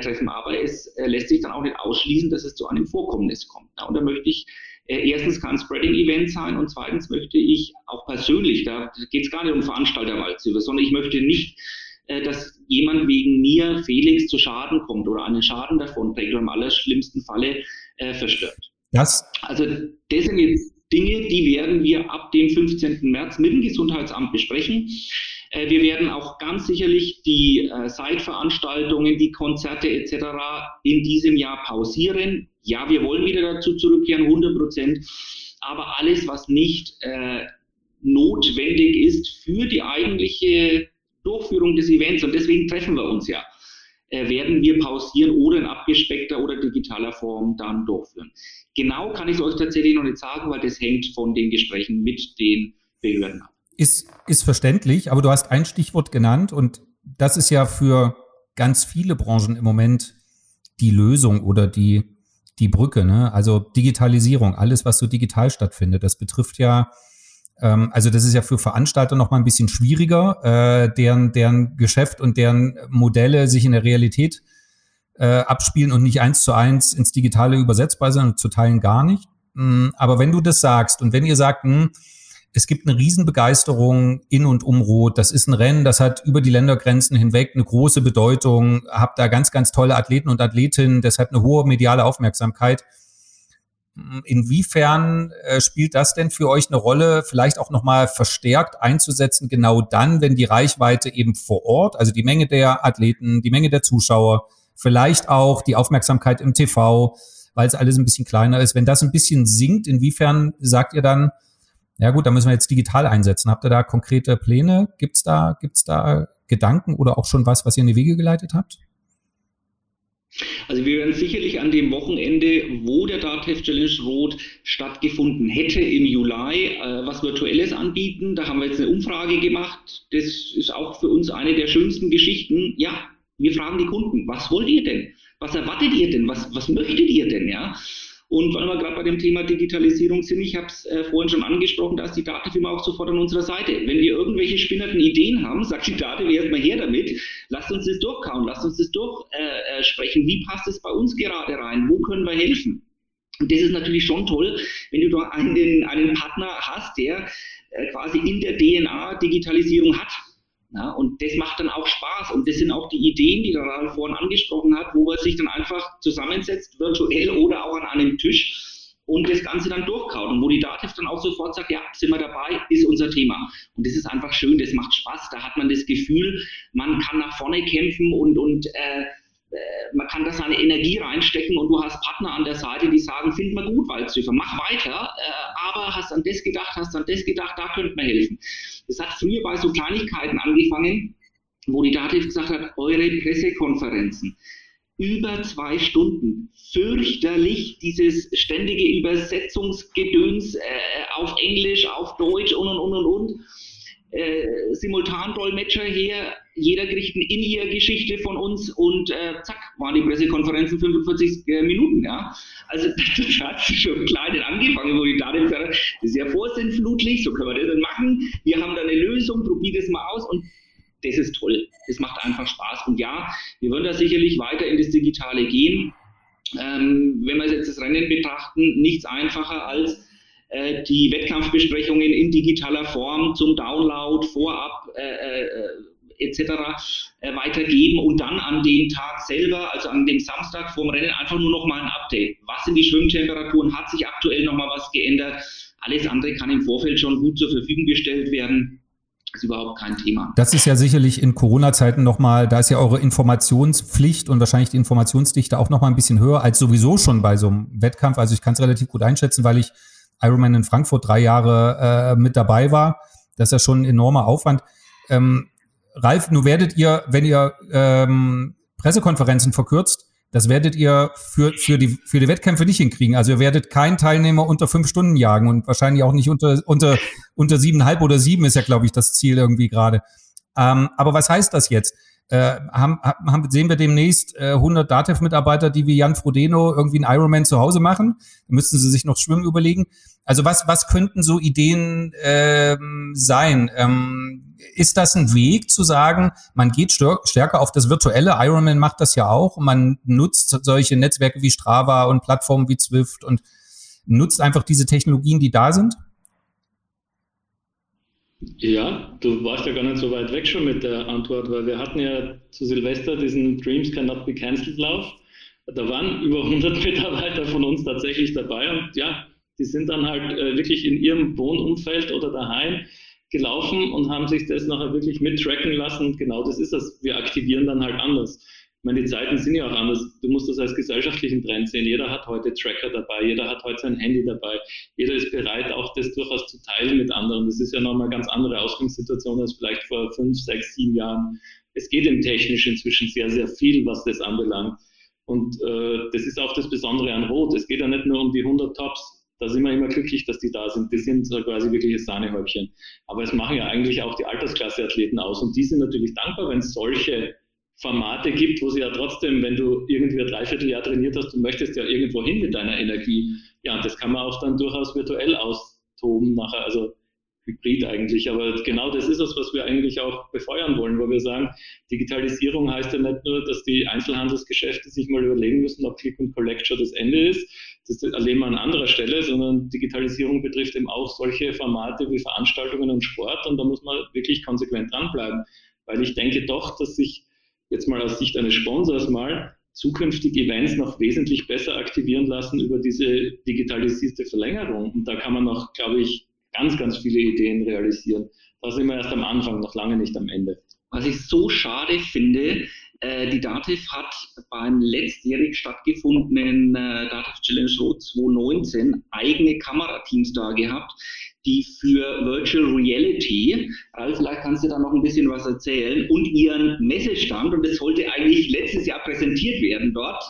Speaker 4: treffen. Aber es äh, lässt sich dann auch nicht ausschließen, dass es zu einem Vorkommnis kommt. Und da möchte ich äh, erstens kein Spreading-Event sein und zweitens möchte ich auch persönlich, da geht es gar nicht um Veranstalterwahlzüge, sondern ich möchte nicht, äh, dass jemand wegen mir, Felix, zu Schaden kommt oder einen Schaden davon trägt oder im allerschlimmsten Falle äh, verstört.
Speaker 2: Das?
Speaker 4: Also das sind jetzt Dinge, die werden wir ab dem 15. März mit dem Gesundheitsamt besprechen. Äh, wir werden auch ganz sicherlich die äh, Seitveranstaltungen, die Konzerte etc. in diesem Jahr pausieren. Ja, wir wollen wieder dazu zurückkehren, 100 Prozent. Aber alles, was nicht äh, notwendig ist für die eigentliche Durchführung des Events, und deswegen treffen wir uns ja, äh, werden wir pausieren oder in abgespeckter oder digitaler Form dann durchführen. Genau kann ich es euch tatsächlich noch nicht sagen, weil das hängt von den Gesprächen mit den Behörden ab.
Speaker 2: Ist, ist verständlich, aber du hast ein Stichwort genannt und das ist ja für ganz viele Branchen im Moment die Lösung oder die, die Brücke. Ne? Also Digitalisierung, alles, was so digital stattfindet, das betrifft ja, ähm, also das ist ja für Veranstalter noch mal ein bisschen schwieriger, äh, deren, deren Geschäft und deren Modelle sich in der Realität äh, abspielen und nicht eins zu eins ins Digitale übersetzbar sind und zu teilen gar nicht. Mhm, aber wenn du das sagst und wenn ihr sagt, mh, hm, es gibt eine Riesenbegeisterung in und um Rot. Das ist ein Rennen, das hat über die Ländergrenzen hinweg eine große Bedeutung. Habt da ganz, ganz tolle Athleten und Athletinnen, deshalb eine hohe mediale Aufmerksamkeit. Inwiefern äh, spielt das denn für euch eine Rolle, vielleicht auch nochmal verstärkt einzusetzen, genau dann, wenn die Reichweite eben vor Ort, also die Menge der Athleten, die Menge der Zuschauer, vielleicht auch die Aufmerksamkeit im TV, weil es alles ein bisschen kleiner ist, wenn das ein bisschen sinkt, inwiefern sagt ihr dann, ja gut, da müssen wir jetzt digital einsetzen. Habt ihr da konkrete Pläne? Gibt's da, gibt's da Gedanken oder auch schon was, was ihr in die Wege geleitet habt?
Speaker 4: Also wir werden sicherlich an dem Wochenende, wo der DATEV Challenge Rot stattgefunden hätte im Juli, äh, was Virtuelles anbieten. Da haben wir jetzt eine Umfrage gemacht. Das ist auch für uns eine der schönsten Geschichten. Ja, wir fragen die Kunden, was wollt ihr denn? Was erwartet ihr denn? Was, was möchtet ihr denn? Ja, und weil wir gerade bei dem Thema Digitalisierung sind, ich habe es äh, vorhin schon angesprochen, da ist die Datenfirma auch sofort an unserer Seite. Wenn wir irgendwelche spinnerten Ideen haben, sagt die Daten erstmal her damit, lasst uns das durchkauen, lasst uns das durchsprechen. Äh, äh Wie passt es bei uns gerade rein? Wo können wir helfen? Und das ist natürlich schon toll, wenn du da einen, einen Partner hast, der äh, quasi in der DNA Digitalisierung hat. Ja, und das macht dann auch Spaß. Und das sind auch die Ideen, die der vorhin angesprochen hat, wo man sich dann einfach zusammensetzt, virtuell oder auch an einem Tisch und das Ganze dann durchkaut. Und wo die Dativ dann auch sofort sagt, ja, sind wir dabei, ist unser Thema. Und das ist einfach schön, das macht Spaß. Da hat man das Gefühl, man kann nach vorne kämpfen und, und äh man kann da seine Energie reinstecken und du hast Partner an der Seite, die sagen, find mal gut, Waldzüfer, mach weiter, äh, aber hast an das gedacht, hast an das gedacht, da könnte man helfen. Das hat früher bei so Kleinigkeiten angefangen, wo die Dativ gesagt hat, eure Pressekonferenzen, über zwei Stunden. Fürchterlich, dieses ständige Übersetzungsgedöns äh, auf Englisch, auf Deutsch und und und und und. Äh, Simultandolmetscher her, jeder kriegt eine In-Ear-Geschichte von uns und äh, zack, waren die Pressekonferenzen 45 äh, Minuten. Ja? Also das hat schon klein angefangen, wo ich da gesagt habe, das ist ja vorsinnflutlich, so können wir das dann machen. Wir haben da eine Lösung, probier das mal aus und das ist toll. Das macht einfach Spaß. Und ja, wir wollen da sicherlich weiter in das Digitale gehen. Ähm, wenn wir jetzt das Rennen betrachten, nichts einfacher als äh, die Wettkampfbesprechungen in digitaler Form zum Download, vorab äh, äh, etc. Äh, weitergeben und dann an den Tag selber, also an dem Samstag vorm Rennen, einfach nur noch mal ein Update. Was sind die Schwimmtemperaturen? Hat sich aktuell noch mal was geändert? Alles andere kann im Vorfeld schon gut zur Verfügung gestellt werden ist überhaupt kein Thema.
Speaker 2: Das ist ja sicherlich in Corona-Zeiten nochmal, da ist ja eure Informationspflicht und wahrscheinlich die Informationsdichte auch nochmal ein bisschen höher als sowieso schon bei so einem Wettkampf. Also ich kann es relativ gut einschätzen, weil ich Ironman in Frankfurt drei Jahre äh, mit dabei war. Das ist ja schon ein enormer Aufwand. Ähm, Ralf, nur werdet ihr, wenn ihr ähm, Pressekonferenzen verkürzt, das werdet ihr für, für, die, für die Wettkämpfe nicht hinkriegen. Also ihr werdet keinen Teilnehmer unter fünf Stunden jagen und wahrscheinlich auch nicht unter, unter, unter siebeneinhalb oder sieben ist ja, glaube ich, das Ziel irgendwie gerade. Ähm, aber was heißt das jetzt? Äh, haben, haben, sehen wir demnächst äh, 100 DATEV-Mitarbeiter, die wie Jan Frodeno irgendwie einen Ironman zu Hause machen? Da müssten sie sich noch Schwimmen überlegen. Also was, was könnten so Ideen ähm, sein? Ähm, ist das ein Weg zu sagen, man geht stärker auf das virtuelle? Ironman macht das ja auch. Man nutzt solche Netzwerke wie Strava und Plattformen wie Zwift und nutzt einfach diese Technologien, die da sind?
Speaker 3: Ja, du warst ja gar nicht so weit weg schon mit der Antwort, weil wir hatten ja zu Silvester diesen Dreams Cannot Be Cancelled Lauf. Da waren über 100 Mitarbeiter von uns tatsächlich dabei und ja, die sind dann halt äh, wirklich in ihrem Wohnumfeld oder daheim gelaufen und haben sich das nachher wirklich mittracken lassen. Genau das ist das. Wir aktivieren dann halt anders. Ich meine, die Zeiten sind ja auch anders. Du musst das als gesellschaftlichen Trend sehen. Jeder hat heute Tracker dabei, jeder hat heute sein Handy dabei, jeder ist bereit, auch das durchaus zu teilen mit anderen. Das ist ja nochmal eine ganz andere Ausgangssituation als vielleicht vor fünf, sechs, sieben Jahren. Es geht im Technisch inzwischen sehr, sehr viel, was das anbelangt. Und äh, das ist auch das Besondere an Rot. Es geht ja nicht nur um die 100 Tops. Da sind wir immer glücklich, dass die da sind. Die sind quasi wirkliche Sahnehäubchen. Aber es machen ja eigentlich auch die Altersklasse-Athleten aus. Und die sind natürlich dankbar, wenn es solche Formate gibt, wo sie ja trotzdem, wenn du irgendwie ein Dreivierteljahr trainiert hast, du möchtest ja irgendwo hin mit deiner Energie. Ja, und das kann man auch dann durchaus virtuell austoben nachher, also hybrid eigentlich. Aber genau das ist es, was wir eigentlich auch befeuern wollen, wo wir sagen, Digitalisierung heißt ja nicht nur, dass die Einzelhandelsgeschäfte sich mal überlegen müssen, ob Click und Collect schon das Ende ist. Das erleben wir an anderer Stelle, sondern Digitalisierung betrifft eben auch solche Formate wie Veranstaltungen und Sport und da muss man wirklich konsequent dranbleiben. Weil ich denke doch, dass sich jetzt mal aus Sicht eines Sponsors mal, zukünftige Events noch wesentlich besser aktivieren lassen über diese digitalisierte Verlängerung. Und da kann man noch, glaube ich, ganz, ganz viele Ideen realisieren. Da sind wir erst am Anfang, noch lange nicht am Ende.
Speaker 4: Was ich so schade finde, äh, die DATEV hat beim letztjährig stattgefundenen äh, DATEV Challenge Road 2019 eigene Kamerateams da gehabt, die für Virtual Reality, Ralf, vielleicht kannst du da noch ein bisschen was erzählen, und ihren Messestand, und das sollte eigentlich letztes Jahr präsentiert werden dort,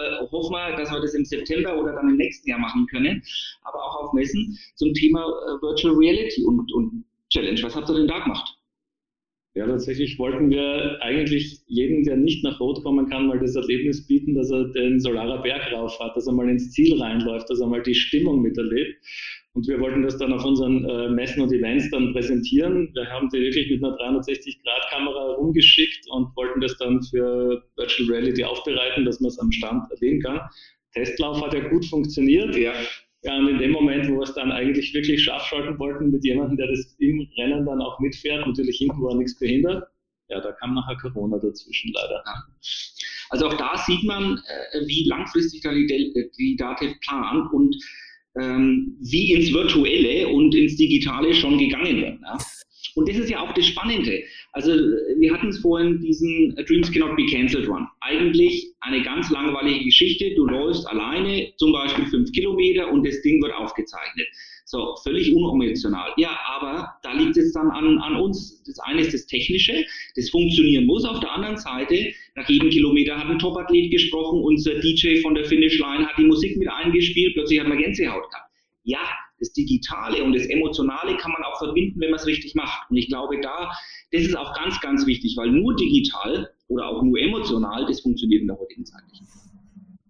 Speaker 4: äh, hoffen wir, dass wir das im September oder dann im nächsten Jahr machen können, aber auch auf Messen zum Thema äh, Virtual Reality und, und Challenge. Was habt ihr denn da gemacht?
Speaker 3: Ja, tatsächlich wollten wir eigentlich jeden, der nicht nach Rot kommen kann, mal das Erlebnis bieten, dass er den Solarer Berg rauf hat, dass er mal ins Ziel reinläuft, dass er mal die Stimmung miterlebt. Und wir wollten das dann auf unseren äh, Messen und Events dann präsentieren. Wir haben die wirklich mit einer 360-Grad-Kamera rumgeschickt und wollten das dann für Virtual Reality aufbereiten, dass man es am Stand erleben kann. Testlauf hat ja gut funktioniert. Ja. Ja, und in dem Moment, wo wir es dann eigentlich wirklich scharf schalten wollten mit jemandem, der das im Rennen dann auch mitfährt, natürlich hinten war nichts behindert, ja, da kam nachher Corona dazwischen leider.
Speaker 4: Also auch da sieht man, äh, wie langfristig da die, die Dativ plant und ähm, wie ins Virtuelle und ins Digitale schon gegangen wird. Ja? Und das ist ja auch das Spannende. Also wir hatten es vorhin, diesen Dreams Cannot Be Cancelled Run. Eigentlich eine ganz langweilige Geschichte. Du läufst alleine, zum Beispiel fünf Kilometer und das Ding wird aufgezeichnet. So, völlig unemotional. Ja, aber da liegt es dann an, an uns. Das eine ist das Technische, das funktionieren muss. Auf der anderen Seite, nach jedem Kilometer hat ein Topathlet gesprochen, unser DJ von der Finish Line hat die Musik mit eingespielt, plötzlich hat man Gänsehaut gehabt. Ja, das Digitale und das Emotionale kann man auch verbinden, wenn man es richtig macht. Und ich glaube, da, das ist auch ganz, ganz wichtig, weil nur digital oder auch nur emotional, das funktioniert in der heutigen Zeit nicht.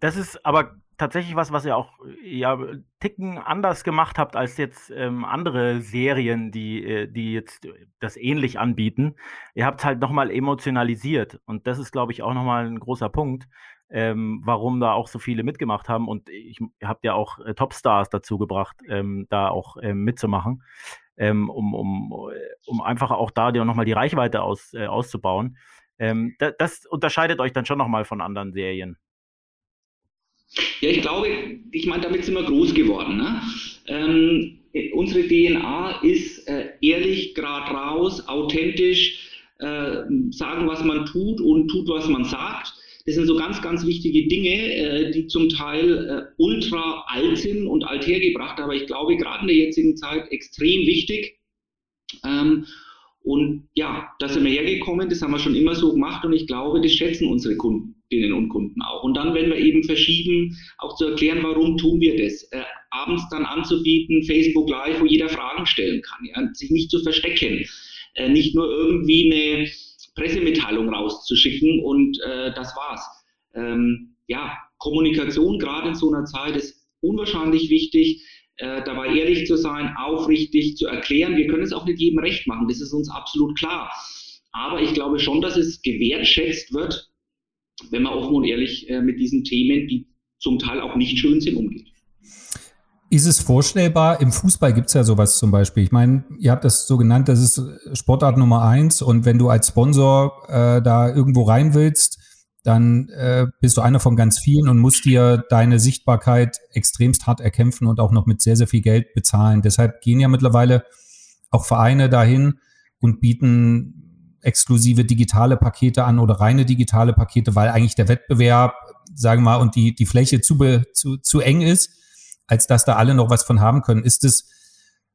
Speaker 1: Das ist aber tatsächlich was, was ihr auch ja Ticken anders gemacht habt als jetzt ähm, andere Serien, die, äh, die jetzt das ähnlich anbieten. Ihr habt halt nochmal emotionalisiert und das ist, glaube ich, auch nochmal ein großer Punkt, ähm, warum da auch so viele mitgemacht haben und ich, ihr habt ja auch äh, Topstars dazu gebracht, ähm, da auch ähm, mitzumachen, ähm, um, um, um einfach auch da nochmal die Reichweite aus, äh, auszubauen. Ähm, da, das unterscheidet euch dann schon nochmal von anderen Serien.
Speaker 4: Ja, ich glaube, ich meine, damit sind wir groß geworden. Ne? Ähm, unsere DNA ist äh, ehrlich, gerade raus, authentisch, äh, sagen, was man tut und tut, was man sagt. Das sind so ganz, ganz wichtige Dinge, äh, die zum Teil äh, ultra alt sind und althergebracht, aber ich glaube, gerade in der jetzigen Zeit extrem wichtig. Ähm, und ja, da sind wir hergekommen, das haben wir schon immer so gemacht und ich glaube, das schätzen unsere Kundinnen und Kunden auch. Und dann, wenn wir eben verschieben, auch zu erklären, warum tun wir das, äh, abends dann anzubieten, Facebook Live, wo jeder Fragen stellen kann, ja, sich nicht zu verstecken, äh, nicht nur irgendwie eine Pressemitteilung rauszuschicken und äh, das war's. Ähm, ja, Kommunikation gerade in so einer Zeit ist unwahrscheinlich wichtig äh, dabei ehrlich zu sein, aufrichtig zu erklären. Wir können es auch nicht jedem recht machen, das ist uns absolut klar. Aber ich glaube schon, dass es gewertschätzt wird, wenn man offen und ehrlich äh, mit diesen Themen, die zum Teil auch nicht schön sind, umgeht.
Speaker 2: Ist es vorstellbar? Im Fußball gibt es ja sowas zum Beispiel. Ich meine, ihr habt das so genannt, das ist Sportart Nummer eins. Und wenn du als Sponsor äh, da irgendwo rein willst, dann äh, bist du einer von ganz vielen und musst dir deine Sichtbarkeit extremst hart erkämpfen und auch noch mit sehr, sehr viel Geld bezahlen. Deshalb gehen ja mittlerweile auch Vereine dahin und bieten exklusive digitale Pakete an oder reine digitale Pakete, weil eigentlich der Wettbewerb, sagen wir mal, und die, die Fläche zu, zu, zu eng ist, als dass da alle noch was von haben können. Ist es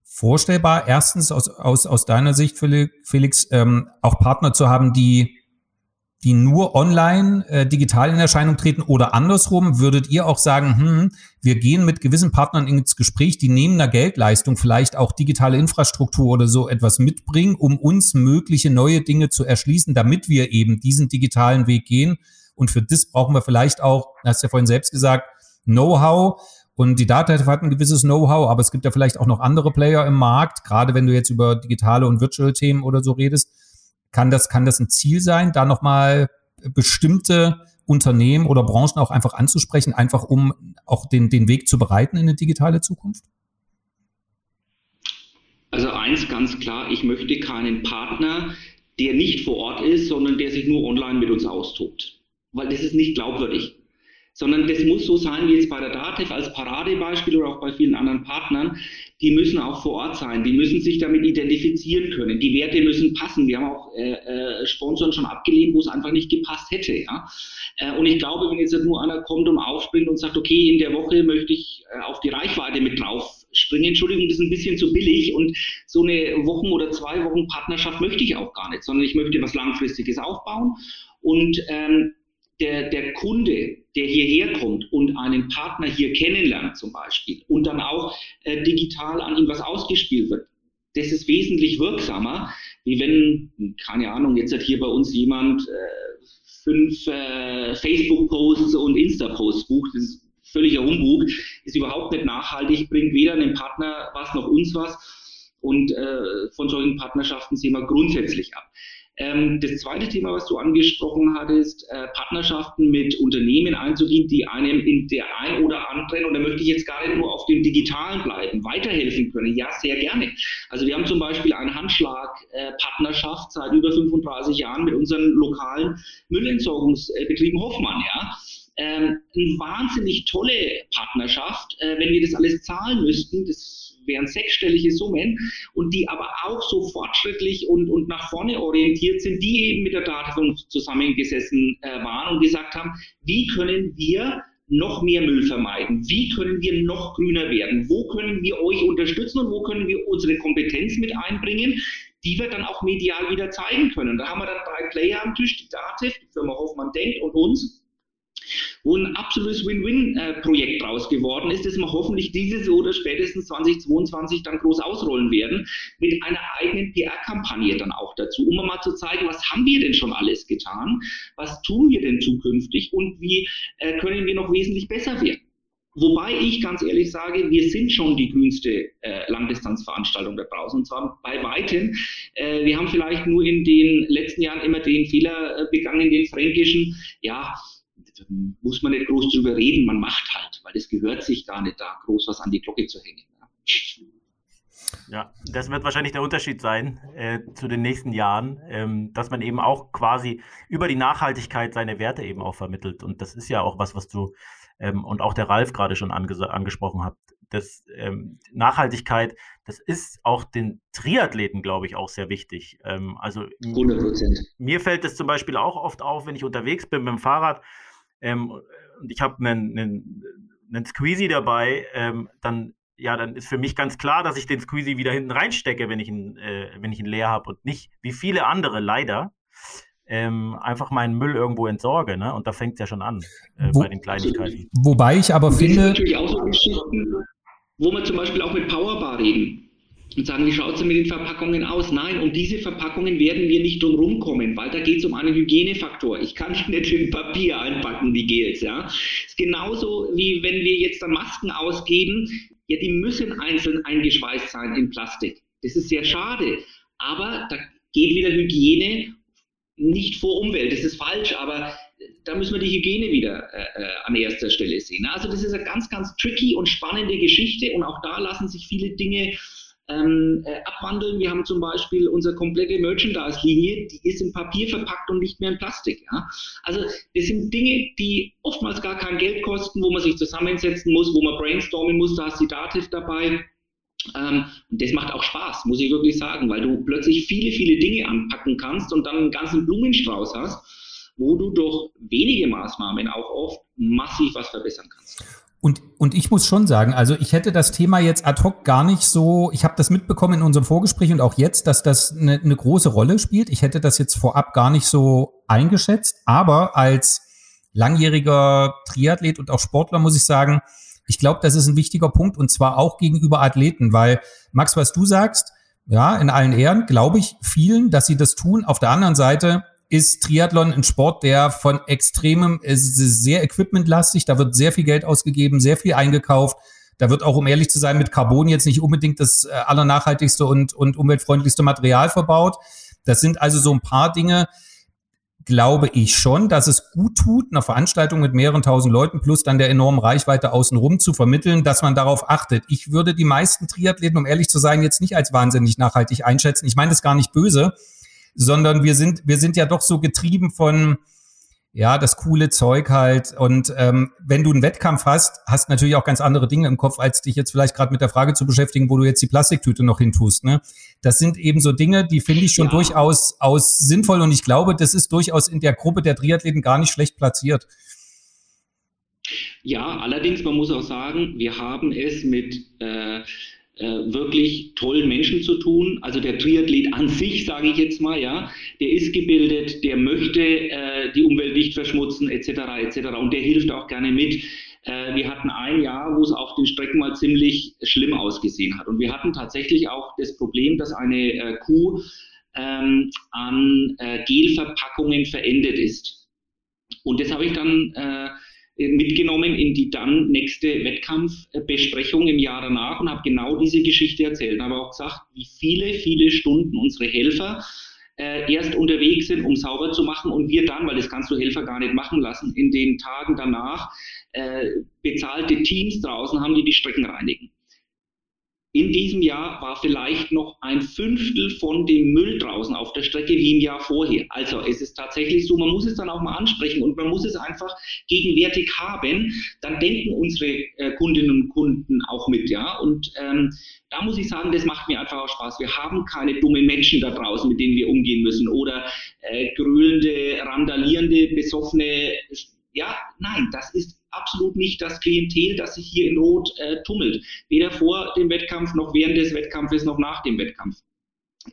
Speaker 2: vorstellbar, erstens aus, aus, aus deiner Sicht, Felix, ähm, auch Partner zu haben, die die nur online äh, digital in Erscheinung treten oder andersrum, würdet ihr auch sagen, hm, wir gehen mit gewissen Partnern ins Gespräch, die neben einer Geldleistung vielleicht auch digitale Infrastruktur oder so etwas mitbringen, um uns mögliche neue Dinge zu erschließen, damit wir eben diesen digitalen Weg gehen. Und für das brauchen wir vielleicht auch, hast du ja vorhin selbst gesagt, Know-how. Und die Data hat ein gewisses Know-how, aber es gibt ja vielleicht auch noch andere Player im Markt, gerade wenn du jetzt über digitale und Virtual-Themen oder so redest kann das, kann das ein Ziel sein, da nochmal bestimmte Unternehmen oder Branchen auch einfach anzusprechen, einfach um auch den, den Weg zu bereiten in eine digitale Zukunft?
Speaker 4: Also eins ganz klar, ich möchte keinen Partner, der nicht vor Ort ist, sondern der sich nur online mit uns austobt. Weil das ist nicht glaubwürdig sondern das muss so sein wie jetzt bei der DATEV als Paradebeispiel oder auch bei vielen anderen Partnern. Die müssen auch vor Ort sein, die müssen sich damit identifizieren können, die Werte müssen passen. Wir haben auch äh, äh, Sponsoren schon abgelehnt, wo es einfach nicht gepasst hätte. Ja? Äh, und ich glaube, wenn jetzt nur einer kommt und aufspringt und sagt, okay, in der Woche möchte ich äh, auf die Reichweite mit drauf springen, Entschuldigung, das ist ein bisschen zu billig und so eine Wochen- oder zwei Wochen Partnerschaft möchte ich auch gar nicht, sondern ich möchte was Langfristiges aufbauen. Und ähm, der, der Kunde, der hierher kommt und einen Partner hier kennenlernt zum Beispiel und dann auch äh, digital an ihm was ausgespielt wird, das ist wesentlich wirksamer, wie wenn, keine Ahnung, jetzt hat hier bei uns jemand äh, fünf äh, Facebook-Posts und Insta-Posts bucht. Das ist völliger Humbug, ist überhaupt nicht nachhaltig, bringt weder einem Partner was noch uns was. Und äh, von solchen Partnerschaften sehen wir grundsätzlich ab. Ähm, das zweite Thema, was du angesprochen hattest, äh, Partnerschaften mit Unternehmen einzugehen, die einem in der ein oder anderen, und da möchte ich jetzt gar nicht nur auf dem Digitalen bleiben, weiterhelfen können. Ja, sehr gerne. Also wir haben zum Beispiel eine Handschlag-Partnerschaft seit über 35 Jahren mit unseren lokalen Müllentsorgungsbetrieben Hoffmann. Ja. ähm, eine wahnsinnig tolle Partnerschaft, äh, wenn wir das alles zahlen müssten. Das wären sechsstellige Summen und die aber auch so fortschrittlich und, und nach vorne orientiert sind, die eben mit der Datenbank zusammengesessen äh, waren und gesagt haben, wie können wir noch mehr Müll vermeiden? Wie können wir noch grüner werden? Wo können wir euch unterstützen und wo können wir unsere Kompetenz mit einbringen, die wir dann auch medial wieder zeigen können? Da haben wir dann drei Player am Tisch, die Dativ, die Firma Hoffmann Denkt und uns wo ein absolutes Win-Win-Projekt draus geworden ist, das wir hoffentlich dieses oder spätestens 2022 dann groß ausrollen werden, mit einer eigenen PR-Kampagne dann auch dazu, um mal zu zeigen, was haben wir denn schon alles getan, was tun wir denn zukünftig und wie äh, können wir noch wesentlich besser werden. Wobei ich ganz ehrlich sage, wir sind schon die grünste äh, Langdistanzveranstaltung da draußen. Und zwar bei weitem. Äh, wir haben vielleicht nur in den letzten Jahren immer den Fehler äh, begangen, den fränkischen, ja, muss man nicht groß drüber reden, man macht halt, weil es gehört sich gar nicht da groß was an die Glocke zu hängen.
Speaker 1: Ja, das wird wahrscheinlich der Unterschied sein äh, zu den nächsten Jahren, ähm, dass man eben auch quasi über die Nachhaltigkeit seine Werte eben auch vermittelt. Und das ist ja auch was, was du ähm, und auch der Ralf gerade schon angesprochen hat. Das, ähm, Nachhaltigkeit, das ist auch den Triathleten, glaube ich, auch sehr wichtig. Ähm, also 100%. mir fällt es zum Beispiel auch oft auf, wenn ich unterwegs bin mit dem Fahrrad ähm, und ich habe einen, einen, einen Squeezy dabei, ähm, dann ja, dann ist für mich ganz klar, dass ich den Squeezy wieder hinten reinstecke, wenn ich ihn, äh, wenn ich ihn leer habe und nicht wie viele andere leider ähm, einfach meinen Müll irgendwo entsorge. Ne? Und da fängt es ja schon an äh, Wo, bei den Kleinigkeiten.
Speaker 2: Wobei ich aber finde. Das
Speaker 4: natürlich auch so Geschichten, wo wir zum Beispiel auch mit Powerbar reden und sagen, wie schaut es mit den Verpackungen aus? Nein, um diese Verpackungen werden wir nicht drum rumkommen, weil da geht es um einen Hygienefaktor. Ich kann nicht in Papier einpacken, die Gels. Ja? ist genauso wie wenn wir jetzt dann Masken ausgeben, ja, die müssen einzeln eingeschweißt sein in Plastik. Das ist sehr schade. Aber da geht wieder Hygiene nicht vor Umwelt. Das ist falsch, aber da müssen wir die Hygiene wieder äh, äh an erster Stelle sehen. Also das ist eine ganz, ganz tricky und spannende Geschichte und auch da lassen sich viele Dinge ähm, äh, abwandeln. Wir haben zum Beispiel unsere komplette Merchandise-Linie, die ist in Papier verpackt und nicht mehr in Plastik. Ja? Also das sind Dinge, die oftmals gar kein Geld kosten, wo man sich zusammensetzen muss, wo man brainstormen muss, da ist die Dativ dabei. Ähm, und das macht auch Spaß, muss ich wirklich sagen, weil du plötzlich viele, viele Dinge anpacken kannst und dann einen ganzen Blumenstrauß hast, wo du durch wenige Maßnahmen auch oft massiv was verbessern kannst.
Speaker 2: Und, und ich muss schon sagen, also ich hätte das Thema jetzt ad hoc gar nicht so, ich habe das mitbekommen in unserem Vorgespräch und auch jetzt, dass das eine, eine große Rolle spielt. Ich hätte das jetzt vorab gar nicht so eingeschätzt, aber als langjähriger Triathlet und auch Sportler muss ich sagen, ich glaube, das ist ein wichtiger Punkt und zwar auch gegenüber Athleten, weil Max, was du sagst, ja, in allen Ehren, glaube ich vielen, dass sie das tun. Auf der anderen Seite ist Triathlon ein Sport, der von extremem, sehr equipmentlastig, da wird sehr viel Geld ausgegeben, sehr viel eingekauft. Da wird auch, um ehrlich zu sein, mit Carbon jetzt nicht unbedingt das äh, allernachhaltigste und, und umweltfreundlichste Material verbaut. Das sind also so ein paar Dinge, glaube ich schon, dass es gut tut, eine Veranstaltung mit mehreren tausend Leuten plus dann der enormen Reichweite außenrum zu vermitteln, dass man darauf achtet. Ich würde die meisten Triathleten, um ehrlich zu sein, jetzt nicht als wahnsinnig nachhaltig einschätzen. Ich meine das gar nicht böse sondern wir sind, wir sind ja doch so getrieben von, ja, das coole Zeug halt. Und ähm, wenn du einen Wettkampf hast, hast natürlich auch ganz andere Dinge im Kopf, als dich jetzt vielleicht gerade mit der Frage zu beschäftigen, wo du jetzt die Plastiktüte noch hintust. Ne? Das sind eben so Dinge, die finde ich schon ja. durchaus aus sinnvoll und ich glaube, das ist durchaus in der Gruppe der Triathleten gar nicht schlecht platziert.
Speaker 4: Ja, allerdings, man muss auch sagen, wir haben es mit äh, äh, wirklich tollen Menschen zu tun. Also der Triathlet an sich, sage ich jetzt mal, ja, der ist gebildet, der möchte äh, die Umwelt nicht verschmutzen, etc., etc. Und der hilft auch gerne mit. Äh, wir hatten ein Jahr, wo es auf den Strecken mal ziemlich schlimm ausgesehen hat. Und wir hatten tatsächlich auch das Problem, dass eine äh, Kuh ähm, an äh, Gelverpackungen verendet ist. Und das habe ich dann äh, mitgenommen in die dann nächste Wettkampfbesprechung im Jahr danach und habe genau diese Geschichte erzählt. Aber auch gesagt, wie viele, viele Stunden unsere Helfer äh, erst unterwegs sind, um sauber zu machen und wir dann, weil das kannst du Helfer gar nicht machen lassen, in den Tagen danach äh, bezahlte Teams draußen haben, die die Strecken reinigen. In diesem Jahr war vielleicht noch ein Fünftel von dem Müll draußen auf der Strecke wie im Jahr vorher. Also es ist tatsächlich so, man muss es dann auch mal ansprechen und man muss es einfach gegenwärtig haben. Dann denken unsere äh, Kundinnen und Kunden auch mit, ja. Und ähm, da muss ich sagen, das macht mir einfach auch Spaß. Wir haben keine dummen Menschen da draußen, mit denen wir umgehen müssen oder äh, grölende, randalierende, besoffene. Ja, nein, das ist absolut nicht das Klientel, das sich hier in Rot äh, tummelt. Weder vor dem Wettkampf noch während des Wettkampfes noch nach dem Wettkampf.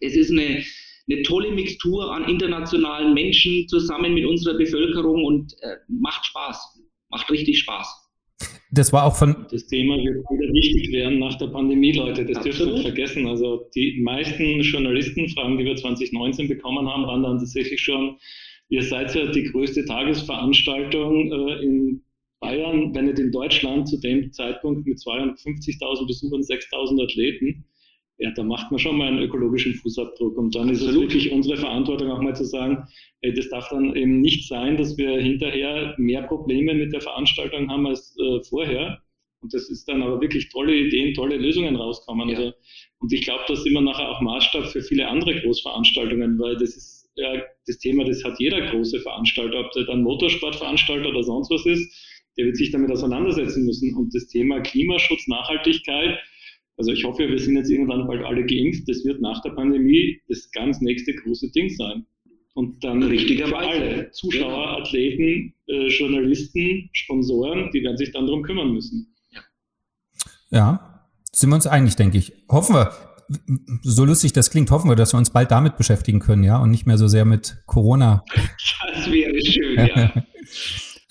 Speaker 4: Es ist eine, eine tolle Mixtur an internationalen Menschen zusammen mit unserer Bevölkerung und äh, macht Spaß. Macht richtig Spaß.
Speaker 2: Das war auch von.
Speaker 3: Das Thema wird wieder wichtig werden nach der Pandemie, Leute. Das dürft ihr nicht vergessen. Also die meisten Journalistenfragen, die wir 2019 bekommen haben, waren dann tatsächlich schon, ihr seid ja die größte Tagesveranstaltung äh, in Bayern, wenn nicht in Deutschland zu dem Zeitpunkt mit 250.000 Besuchern, 6.000 Athleten, ja, da macht man schon mal einen ökologischen Fußabdruck. Und dann ist es wirklich unsere Verantwortung auch mal zu sagen, ey, das darf dann eben nicht sein, dass wir hinterher mehr Probleme mit der Veranstaltung haben als äh, vorher. Und das ist dann aber wirklich tolle Ideen, tolle Lösungen rauskommen. Ja. Also, und ich glaube, das ist immer nachher auch Maßstab für viele andere Großveranstaltungen, weil das ist ja das Thema, das hat jeder große Veranstalter, ob der dann Motorsportveranstalter oder sonst was ist der wird sich damit auseinandersetzen müssen. Und das Thema Klimaschutz, Nachhaltigkeit, also ich hoffe, wir sind jetzt irgendwann bald alle geimpft, das wird nach der Pandemie das ganz nächste große Ding sein. Und dann für alle Zuschauer, Athleten, äh, Journalisten, Sponsoren, die werden sich dann darum kümmern müssen.
Speaker 2: Ja. ja, sind wir uns einig, denke ich. Hoffen wir, so lustig das klingt, hoffen wir, dass wir uns bald damit beschäftigen können, ja, und nicht mehr so sehr mit Corona.
Speaker 4: Das wäre schön, ja.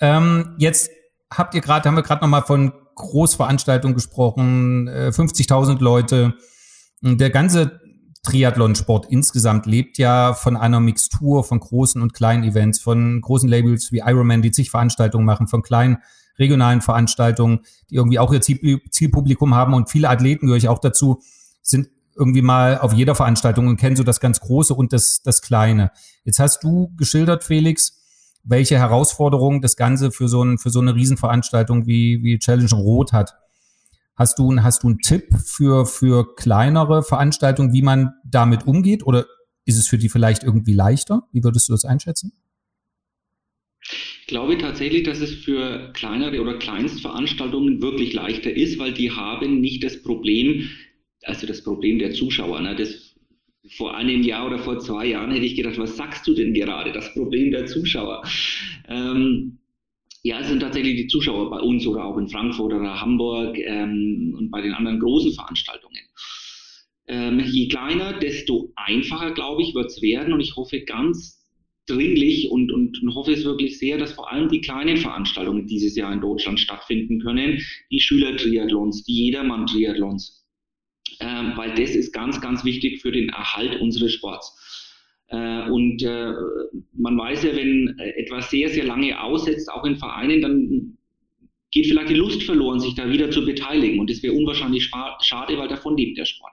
Speaker 2: ähm, jetzt habt ihr gerade, haben wir gerade nochmal von Großveranstaltungen gesprochen, 50.000 äh, Leute. Der ganze Triathlonsport insgesamt lebt ja von einer Mixtur von großen und kleinen Events, von großen Labels wie Ironman, die zig Veranstaltungen machen, von kleinen regionalen Veranstaltungen, die irgendwie auch ihr Zielpublikum haben und viele Athleten gehöre ich auch dazu, sind irgendwie mal auf jeder Veranstaltung und kennen so das ganz Große und das, das Kleine. Jetzt hast du geschildert, Felix, welche Herausforderungen das Ganze für so, ein, für so eine Riesenveranstaltung wie, wie Challenge Rot hat. Hast du, hast du einen Tipp für, für kleinere Veranstaltungen, wie man damit umgeht? Oder ist es für die vielleicht irgendwie leichter? Wie würdest du das einschätzen?
Speaker 4: Ich glaube tatsächlich, dass es für kleinere oder Kleinstveranstaltungen wirklich leichter ist, weil die haben nicht das Problem, also das Problem der Zuschauer. Ne? Das vor einem Jahr oder vor zwei Jahren hätte ich gedacht, was sagst du denn gerade? Das Problem der Zuschauer. Ähm, ja, es sind tatsächlich die Zuschauer bei uns oder auch in Frankfurt oder Hamburg ähm, und bei den anderen großen Veranstaltungen. Ähm, je kleiner, desto einfacher, glaube ich, wird es werden. Und ich hoffe ganz dringlich und, und, und hoffe es wirklich sehr, dass vor allem die kleinen Veranstaltungen dieses Jahr in Deutschland stattfinden können. Die Schüler-Triathlons, die Jedermann-Triathlons äh, weil das ist ganz, ganz wichtig für den Erhalt unseres Sports. Äh, und äh, man weiß ja, wenn etwas sehr, sehr lange aussetzt, auch in Vereinen, dann geht vielleicht die Lust verloren, sich da wieder zu beteiligen. Und das wäre unwahrscheinlich schade, weil davon lebt der Sport.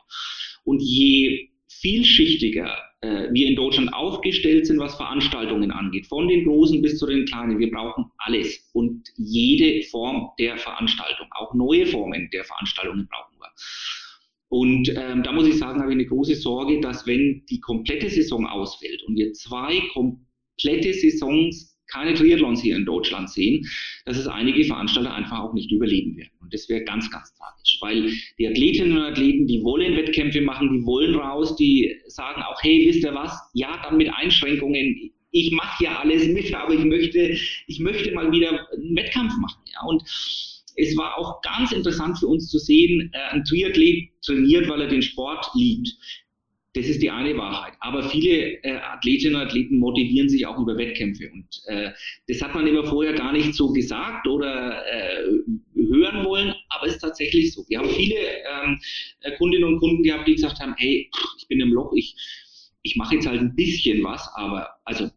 Speaker 4: Und je vielschichtiger äh, wir in Deutschland aufgestellt sind, was Veranstaltungen angeht, von den großen bis zu den kleinen, wir brauchen alles und jede Form der Veranstaltung, auch neue Formen der Veranstaltungen brauchen wir. Und ähm, da muss ich sagen, habe ich eine große Sorge, dass wenn die komplette Saison ausfällt und wir zwei komplette Saisons keine Triathlons hier in Deutschland sehen, dass es einige Veranstalter einfach auch nicht überleben werden. Und das wäre ganz, ganz tragisch, weil die Athletinnen und Athleten, die wollen Wettkämpfe machen, die wollen raus, die sagen auch, hey, wisst ihr was? Ja, dann mit Einschränkungen. Ich mache ja alles mit, aber ich möchte, ich möchte mal wieder einen Wettkampf machen. Ja, und es war auch ganz interessant für uns zu sehen, äh, ein Triathlet trainiert, weil er den Sport liebt. Das ist die eine Wahrheit. Aber viele äh, Athletinnen und Athleten motivieren sich auch über Wettkämpfe. Und äh, das hat man immer vorher gar nicht so gesagt oder äh, hören wollen, aber es ist tatsächlich so. Wir haben viele ähm, äh, Kundinnen und Kunden gehabt, die gesagt haben, hey, ich bin im Loch, ich, ich mache jetzt halt ein bisschen was, aber also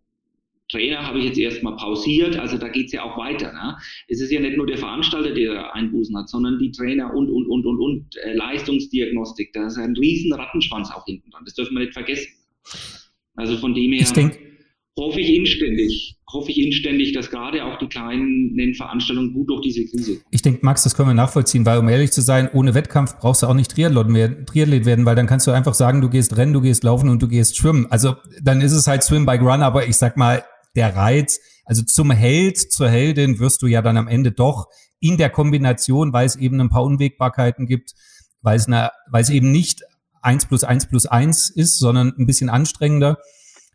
Speaker 4: Trainer habe ich jetzt erstmal pausiert, also da geht es ja auch weiter. Ne? Es ist ja nicht nur der Veranstalter, der Einbußen hat, sondern die Trainer und, und, und, und, und äh, Leistungsdiagnostik. Da ist ein riesen Rattenschwanz auch hinten dran. Das dürfen wir nicht vergessen. Also von dem her.
Speaker 2: Ich
Speaker 4: hoffe ich inständig, hoffe ich inständig, dass gerade auch die kleinen Veranstaltungen gut durch diese Krise kommen.
Speaker 2: Ich denke, Max, das können wir nachvollziehen, weil um ehrlich zu sein, ohne Wettkampf brauchst du auch nicht Triathlon werden, Triathlet werden, weil dann kannst du einfach sagen, du gehst rennen, du gehst laufen und du gehst schwimmen. Also dann ist es halt Swim, Bike, Run, aber ich sag mal, der Reiz, also zum Held, zur Heldin wirst du ja dann am Ende doch in der Kombination, weil es eben ein paar Unwägbarkeiten gibt, weil es, eine, weil es eben nicht eins plus eins plus eins ist, sondern ein bisschen anstrengender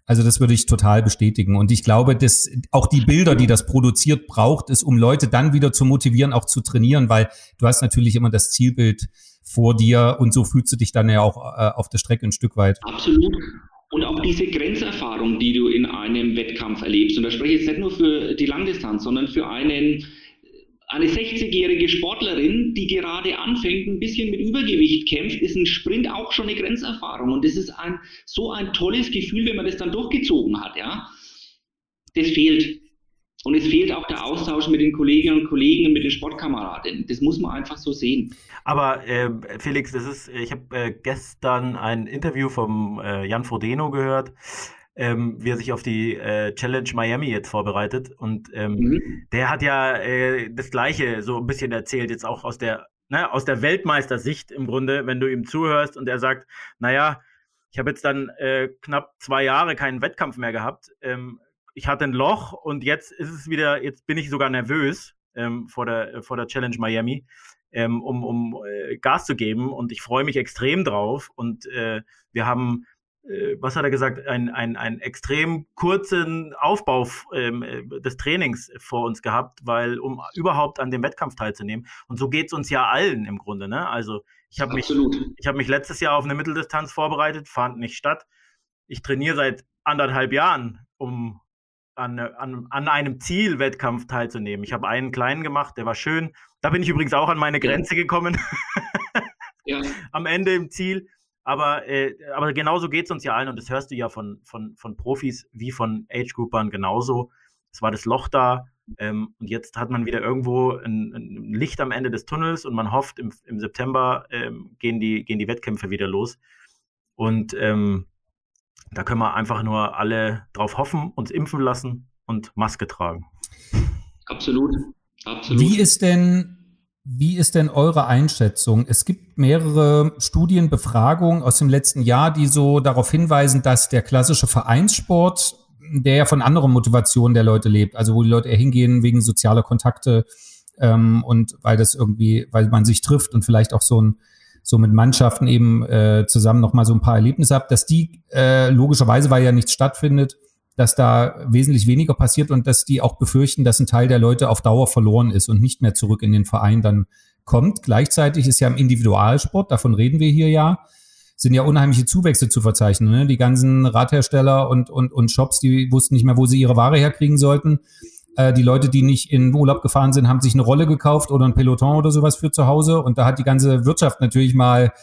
Speaker 2: also das würde ich total bestätigen. Und ich glaube, dass auch die Bilder, die das produziert, braucht es, um Leute dann wieder zu motivieren, auch zu trainieren, weil du hast natürlich immer das Zielbild vor dir und so fühlst du dich dann ja auch äh, auf der Strecke ein Stück weit.
Speaker 4: Absolut. Und auch diese Grenzerfahrung, die du in einem Wettkampf erlebst. Und da spreche ich jetzt nicht nur für die Langdistanz, sondern für einen eine 60-jährige Sportlerin, die gerade anfängt, ein bisschen mit Übergewicht kämpft, ist ein Sprint auch schon eine Grenzerfahrung. Und das ist ein, so ein tolles Gefühl, wenn man das dann durchgezogen hat, ja. Das fehlt. Und es fehlt auch der Austausch mit den Kolleginnen und Kollegen und mit den Sportkameraden. Das muss man einfach so sehen.
Speaker 1: Aber äh, Felix, das ist, ich habe äh, gestern ein Interview vom äh, Jan Frodeno gehört ähm, wie er sich auf die äh, Challenge Miami jetzt vorbereitet. Und ähm, mhm. der hat ja äh, das Gleiche so ein bisschen erzählt, jetzt auch aus der, ne, aus der Weltmeistersicht im Grunde, wenn du ihm zuhörst und er sagt, naja, ich habe jetzt dann äh, knapp zwei Jahre keinen Wettkampf mehr gehabt. Ähm, ich hatte ein Loch und jetzt ist es wieder, jetzt bin ich sogar nervös ähm, vor, der, vor der Challenge Miami, ähm, um, um äh, Gas zu geben und ich freue mich extrem drauf. Und äh, wir haben äh, was hat er gesagt, einen, einen extrem kurzen Aufbau ähm, äh, des Trainings vor uns gehabt, weil um überhaupt an dem Wettkampf teilzunehmen. Und so geht es uns ja allen im Grunde. Ne? Also ich habe mich, ich hab mich letztes Jahr auf eine Mitteldistanz vorbereitet, fand nicht statt. Ich trainiere seit anderthalb Jahren, um an, an, an einem Zielwettkampf teilzunehmen. Ich habe einen kleinen gemacht, der war schön. Da bin ich übrigens auch an meine Grenze gekommen. ja. Am Ende im Ziel. Aber, äh, aber genauso geht es uns ja allen und das hörst du ja von, von, von Profis wie von Age-Groupern genauso. Es war das Loch da ähm, und jetzt hat man wieder irgendwo ein, ein, Licht am Ende des Tunnels und man hofft, im, im September ähm, gehen, die, gehen die Wettkämpfe wieder los. Und ähm, da können wir einfach nur alle drauf hoffen, uns impfen lassen und Maske tragen.
Speaker 4: Absolut. Absolut.
Speaker 2: Wie ist denn wie ist denn eure Einschätzung? Es gibt mehrere Studienbefragungen aus dem letzten Jahr, die so darauf hinweisen, dass der klassische Vereinssport, der ja von anderen Motivationen der Leute lebt, also wo die Leute eher hingehen wegen sozialer Kontakte ähm, und weil das irgendwie, weil man sich trifft und vielleicht auch so ein so mit Mannschaften eben äh, zusammen nochmal so ein paar Erlebnisse habt, dass die äh, logischerweise, weil ja nichts stattfindet, dass da wesentlich weniger passiert und dass die auch befürchten, dass ein Teil der Leute auf Dauer verloren ist und nicht mehr zurück in den Verein dann kommt. Gleichzeitig ist ja im Individualsport, davon reden wir hier ja, sind ja unheimliche Zuwächse zu verzeichnen. Ne? Die ganzen Radhersteller und, und, und Shops, die wussten nicht mehr, wo sie ihre Ware herkriegen sollten. Äh, die Leute, die nicht in Urlaub gefahren sind, haben sich eine Rolle gekauft oder ein Peloton oder sowas für zu Hause. Und da hat die ganze Wirtschaft natürlich mal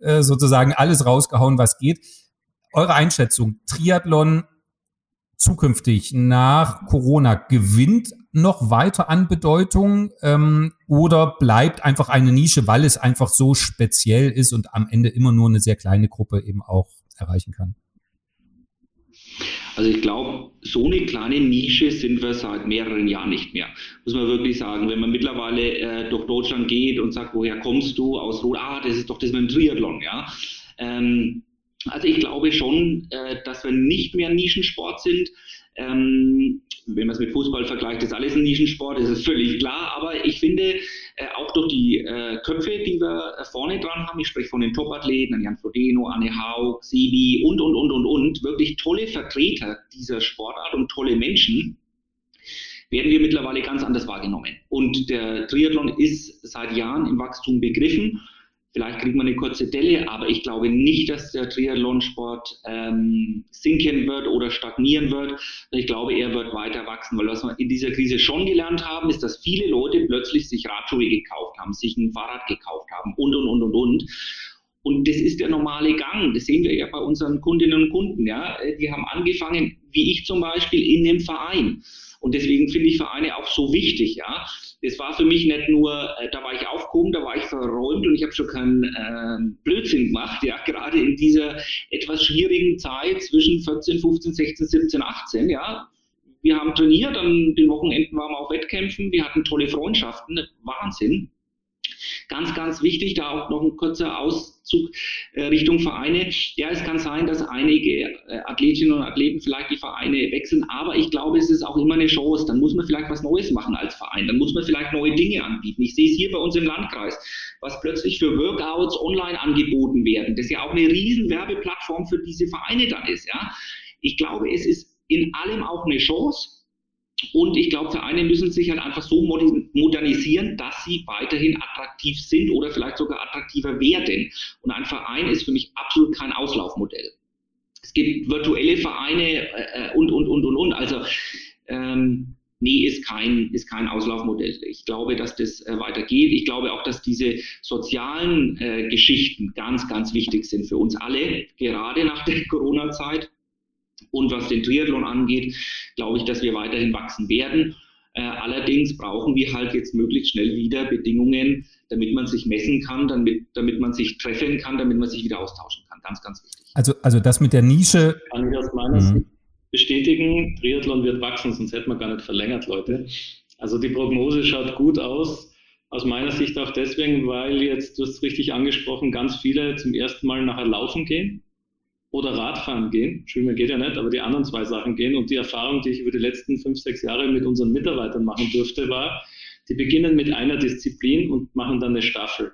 Speaker 2: äh, sozusagen alles rausgehauen, was geht. Eure Einschätzung, Triathlon zukünftig nach Corona gewinnt noch weiter an Bedeutung ähm, oder bleibt einfach eine Nische, weil es einfach so speziell ist und am Ende immer nur eine sehr kleine Gruppe eben auch erreichen kann?
Speaker 4: Also ich glaube, so eine kleine Nische sind wir seit mehreren Jahren nicht mehr. Muss man wirklich sagen. Wenn man mittlerweile äh, durch Deutschland geht und sagt, woher kommst du aus Rot? Ah, das ist doch das mit dem Triathlon, ja. Ähm, also ich glaube schon, äh, dass wir nicht mehr Nischensport sind. Ähm, wenn man es mit Fußball vergleicht, ist alles ein Nischensport, das ist völlig klar. Aber ich finde, äh, auch durch die äh, Köpfe, die wir vorne dran haben, ich spreche von den Topathleten, Jan Frodeno, Anne Haug, Sebi und, und, und, und, und, wirklich tolle Vertreter dieser Sportart und tolle Menschen, werden wir mittlerweile ganz anders wahrgenommen. Und der Triathlon ist seit Jahren im Wachstum begriffen Vielleicht kriegt man eine kurze Delle, aber ich glaube nicht, dass der Triathlonsport ähm, sinken wird oder stagnieren wird. Ich glaube, er wird weiter wachsen, weil was wir in dieser Krise schon gelernt haben, ist, dass viele Leute plötzlich sich Radschuhe gekauft haben, sich ein Fahrrad gekauft haben und, und, und, und, und. Und das ist der normale Gang. Das sehen wir ja bei unseren Kundinnen und Kunden. Ja, die haben angefangen, wie ich zum Beispiel, in dem Verein. Und deswegen finde ich Vereine auch so wichtig, ja. Das war für mich nicht nur, äh, da war ich aufgehoben, da war ich verräumt und ich habe schon keinen äh, Blödsinn gemacht, ja, gerade in dieser etwas schwierigen Zeit zwischen 14, 15, 16, 17, 18, ja. Wir haben trainiert, an den Wochenenden waren wir auf Wettkämpfen, wir hatten tolle Freundschaften, Wahnsinn. Ganz, ganz wichtig, da auch noch ein kurzer Auszug äh, Richtung Vereine. Ja, es kann sein, dass einige äh, Athletinnen und Athleten vielleicht die Vereine wechseln, aber ich glaube, es ist auch immer eine Chance. Dann muss man vielleicht was Neues machen als Verein. Dann muss man vielleicht neue Dinge anbieten. Ich sehe es hier bei uns im Landkreis, was plötzlich für Workouts online angeboten werden. Das ja auch eine riesen Werbeplattform für diese Vereine dann ist. Ja, ich glaube, es ist in allem auch eine Chance. Und ich glaube, Vereine müssen sich halt einfach so modernisieren, dass sie weiterhin attraktiv sind oder vielleicht sogar attraktiver werden. Und ein Verein ist für mich absolut kein Auslaufmodell. Es gibt virtuelle Vereine äh, und, und, und, und, und. Also, ähm, nee, ist kein, ist kein Auslaufmodell. Ich glaube, dass das äh, weitergeht. Ich glaube auch, dass diese sozialen äh, Geschichten ganz, ganz wichtig sind für uns alle, gerade nach der Corona-Zeit. Und was den Triathlon angeht, glaube ich, dass wir weiterhin wachsen werden. Äh, allerdings brauchen wir halt jetzt möglichst schnell wieder Bedingungen, damit man sich messen kann, damit, damit man sich treffen kann, damit man sich wieder austauschen kann. Ganz, ganz wichtig.
Speaker 2: Also, also das mit der Nische.
Speaker 3: Kann ich aus meiner mhm. Sicht bestätigen, Triathlon wird wachsen, sonst hätten wir gar nicht verlängert, Leute. Also die Prognose schaut gut aus. Aus meiner Sicht auch deswegen, weil jetzt, du hast es richtig angesprochen, ganz viele zum ersten Mal nachher laufen gehen oder Radfahren gehen. Schwimmen geht ja nicht, aber die anderen zwei Sachen gehen. Und die Erfahrung, die ich über die letzten fünf, sechs Jahre mit unseren Mitarbeitern machen durfte, war, die beginnen mit einer Disziplin und machen dann eine Staffel.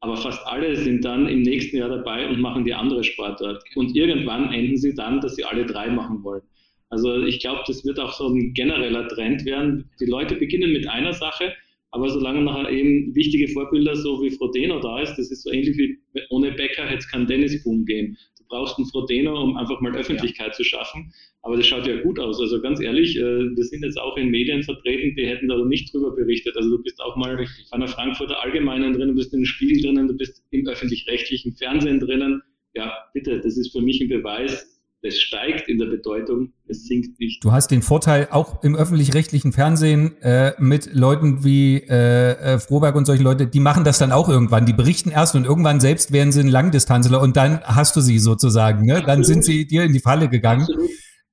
Speaker 3: Aber fast alle sind dann im nächsten Jahr dabei und machen die andere Sportart. Und irgendwann enden sie dann, dass sie alle drei machen wollen. Also ich glaube, das wird auch so ein genereller Trend werden. Die Leute beginnen mit einer Sache, aber solange nachher eben wichtige Vorbilder so wie Frodeno da ist, das ist so ähnlich wie ohne Bäcker hätte es keinen Tennisboom geben brauchst einen Frodeno, um einfach mal Öffentlichkeit ja. zu schaffen. Aber das schaut ja gut aus. Also ganz ehrlich, äh, wir sind jetzt auch in Medien vertreten, die hätten da nicht drüber berichtet. Also du bist auch mal Richtig. bei einer Frankfurter Allgemeinen drin, du bist in den Spiegel drinnen, du bist im öffentlich-rechtlichen Fernsehen drinnen. Ja, bitte, das ist für mich ein Beweis, es steigt in der Bedeutung, es sinkt nicht.
Speaker 2: Du hast den Vorteil auch im öffentlich-rechtlichen Fernsehen äh, mit Leuten wie äh, äh, Froberg und solche Leute, die machen das dann auch irgendwann. Die berichten erst und irgendwann selbst werden sie ein Langdistanzler und dann hast du sie sozusagen. Ne? Dann sind sie dir in die Falle gegangen.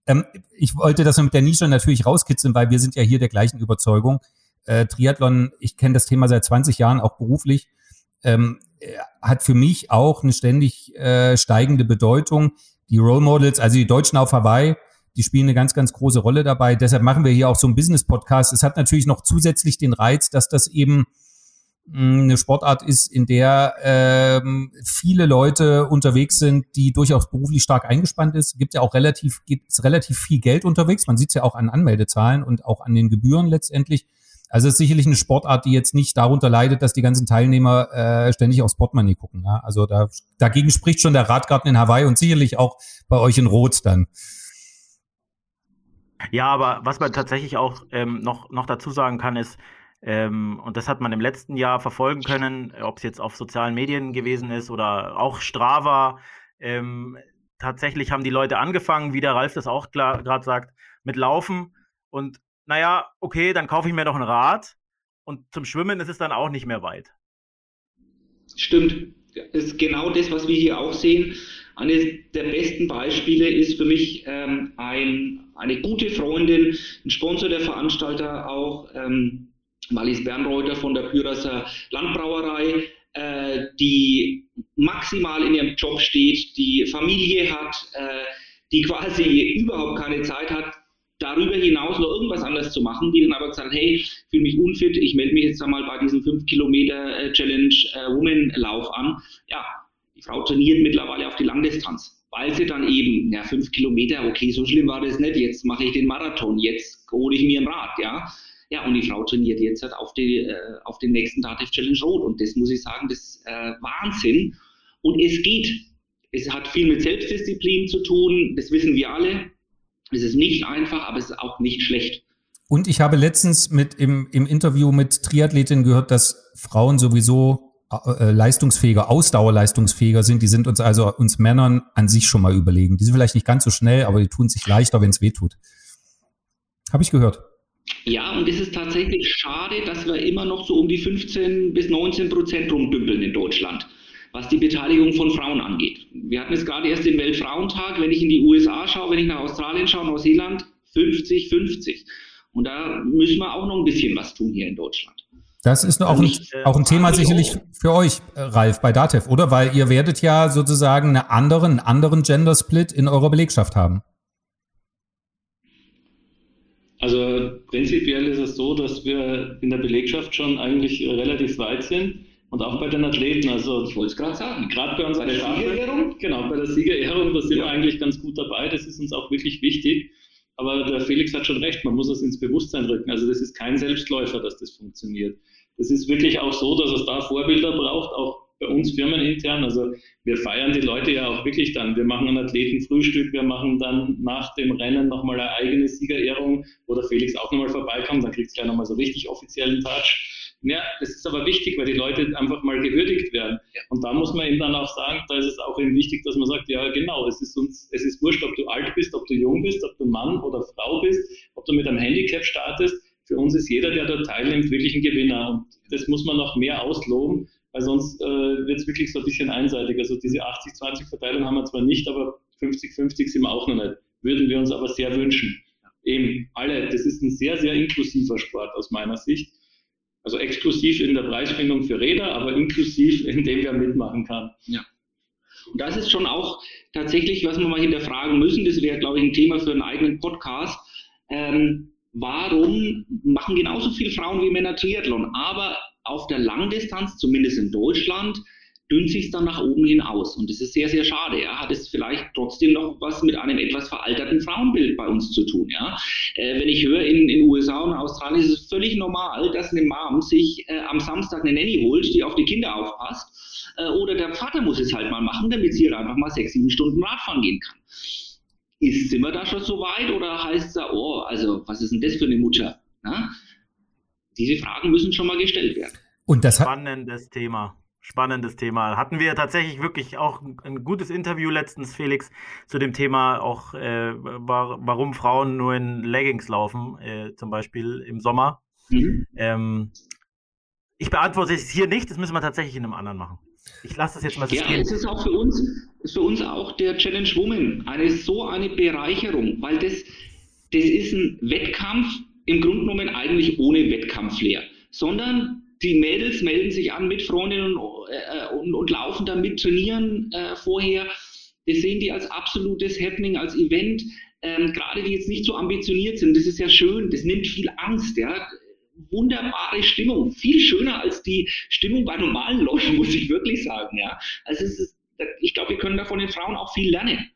Speaker 2: Ähm, ich wollte das mit der Nische natürlich rauskitzeln, weil wir sind ja hier der gleichen Überzeugung. Äh, Triathlon, ich kenne das Thema seit 20 Jahren, auch beruflich. Ähm, hat für mich auch eine ständig äh, steigende Bedeutung die Role Models, also die Deutschen auf Hawaii, die spielen eine ganz, ganz große Rolle dabei. Deshalb machen wir hier auch so einen Business-Podcast. Es hat natürlich noch zusätzlich den Reiz, dass das eben hm, eine Sportart ist, in der ähm, viele Leute unterwegs sind, die durchaus beruflich stark eingespannt ist. Gibt ja auch relativ, gibt relativ viel Geld unterwegs. Man sieht es ja auch an Anmeldezahlen und auch an den Gebühren letztendlich. Also es ist sicherlich eine Sportart, die jetzt nicht darunter leidet, dass die ganzen Teilnehmer äh, ständig aufs Portemonnaie gucken. Ja? Also da, dagegen spricht schon der Radgarten in Hawaii und sicherlich auch bei euch in Rot dann.
Speaker 1: Ja, aber was man tatsächlich auch ähm, noch, noch dazu sagen kann, ist, ähm, und das hat man im letzten Jahr verfolgen können, ob es jetzt auf sozialen Medien gewesen ist oder auch Strava. Ähm, tatsächlich haben die Leute angefangen, wie der Ralf das auch gerade sagt, mit Laufen. Und naja, okay, dann kaufe ich mir noch ein Rad und zum Schwimmen ist es dann auch nicht mehr weit.
Speaker 4: Stimmt. Das ist genau das, was wir hier auch sehen. Eines der besten Beispiele ist für mich ähm, ein, eine gute Freundin, ein Sponsor der Veranstalter auch, ähm, Malis Bernreuter von der Pyrasser Landbrauerei, äh, die maximal in ihrem Job steht, die Familie hat, äh, die quasi überhaupt keine Zeit hat, darüber hinaus noch irgendwas anderes zu machen, die dann aber gesagt hey, ich fühle mich unfit, ich melde mich jetzt einmal bei diesem 5 Kilometer äh, Challenge äh, an. Ja, die Frau trainiert mittlerweile auf die Langdistanz, weil sie dann eben, ja, 5 Kilometer, okay, so schlimm war das nicht, jetzt mache ich den Marathon, jetzt hole ich mir ein Rad, ja. Ja, und die Frau trainiert jetzt halt auf, die, äh, auf den nächsten Dativ Challenge Rot und das muss ich sagen, das ist äh, Wahnsinn. Und es geht. Es hat viel mit Selbstdisziplin zu tun, das wissen wir alle es ist nicht einfach, aber es ist auch nicht schlecht.
Speaker 2: Und ich habe letztens mit im, im Interview mit Triathletinnen gehört, dass Frauen sowieso äh, leistungsfähiger, ausdauerleistungsfähiger sind. Die sind uns also uns Männern an sich schon mal überlegen. Die sind vielleicht nicht ganz so schnell, aber die tun sich leichter, wenn es weh tut. Habe ich gehört.
Speaker 4: Ja, und es ist tatsächlich schade, dass wir immer noch so um die 15 bis 19 Prozent rumdümpeln in Deutschland, was die Beteiligung von Frauen angeht. Wir hatten es gerade erst den Weltfrauentag, wenn ich in die USA schaue, wenn ich nach Australien schaue, Neuseeland, 50, 50. Und da müssen wir auch noch ein bisschen was tun hier in Deutschland.
Speaker 2: Das ist auch, ein, auch ein Thema sicherlich für euch, Ralf, bei Datev, oder? Weil ihr werdet ja sozusagen eine andere, einen anderen Gender Split in eurer Belegschaft haben.
Speaker 3: Also prinzipiell ist es so, dass wir in der Belegschaft schon eigentlich relativ weit sind und auch bei den Athleten. Also ich wollte es gerade sagen, gerade bei unserer Siegerehrung, genau bei der Siegerehrung, da sind ja. wir eigentlich ganz gut dabei. Das ist uns auch wirklich wichtig. Aber der Felix hat schon recht, man muss es ins Bewusstsein rücken. Also das ist kein Selbstläufer, dass das funktioniert. Das ist wirklich auch so, dass es da Vorbilder braucht, auch bei uns firmenintern. Also wir feiern die Leute ja auch wirklich dann. Wir machen ein Athletenfrühstück, wir machen dann nach dem Rennen nochmal eine eigene Siegerehrung, wo der Felix auch nochmal vorbeikommt, dann kriegt es gleich nochmal so richtig offiziellen Touch. Ja, das ist aber wichtig, weil die Leute einfach mal gewürdigt werden. Und da muss man eben dann auch sagen, da ist es auch eben wichtig, dass man sagt, ja genau, es ist uns, es ist wurscht, ob du alt bist, ob du jung bist, ob du Mann oder Frau bist, ob du mit einem Handicap startest. Für uns ist jeder, der da teilnimmt, wirklich ein Gewinner. Und das muss man noch mehr ausloben, weil sonst äh, wird es wirklich so ein bisschen einseitig. Also diese 80-20-Verteilung haben wir zwar nicht, aber 50-50 sind wir auch noch nicht. Würden wir uns aber sehr wünschen. Eben alle, das ist ein sehr, sehr inklusiver Sport aus meiner Sicht. Also exklusiv in der Preisfindung für Räder, aber inklusiv in dem, wer mitmachen kann.
Speaker 4: Ja. Und das ist schon auch tatsächlich, was wir mal hinterfragen müssen. Das wäre, glaube ich, ein Thema für einen eigenen Podcast. Ähm, warum machen genauso viele Frauen wie Männer Triathlon? Aber auf der Langdistanz, zumindest in Deutschland, dünnt sich dann nach oben hin aus. Und das ist sehr, sehr schade. Ja. Hat es vielleicht trotzdem noch was mit einem etwas veralterten Frauenbild bei uns zu tun. Ja. Äh, wenn ich höre, in den USA und Australien ist es völlig normal, dass eine Mom sich äh, am Samstag eine Nanny holt, die auf die Kinder aufpasst. Äh, oder der Vater muss es halt mal machen, damit sie einfach mal sechs, sieben Stunden Radfahren gehen kann. Ist, sind wir da schon so weit oder heißt es da, oh, also was ist denn das für eine Mutter? Ja? Diese Fragen müssen schon mal gestellt werden.
Speaker 1: Und das Spannendes Thema. Spannendes Thema. Hatten wir tatsächlich wirklich auch ein gutes Interview letztens, Felix, zu dem Thema auch, äh, war, warum Frauen nur in Leggings laufen, äh, zum Beispiel im Sommer. Mhm. Ähm, ich beantworte es hier nicht, das müssen wir tatsächlich in einem anderen machen. Ich lasse das jetzt mal so
Speaker 4: Ja, es ist auch für uns, für uns auch der Challenge Woman eine so eine Bereicherung, weil das, das ist ein Wettkampf, im Grunde genommen eigentlich ohne Wettkampflehr, sondern die Mädels melden sich an mit Freundinnen und, äh, und, und laufen dann mit, trainieren äh, vorher. Das sehen die als absolutes Happening, als Event. Ähm, gerade die jetzt nicht so ambitioniert sind, das ist ja schön, das nimmt viel Angst, ja. Wunderbare Stimmung, viel schöner als die Stimmung bei normalen Leuten, muss ich wirklich sagen, ja. Also ist, ich glaube, wir können da von den Frauen auch viel lernen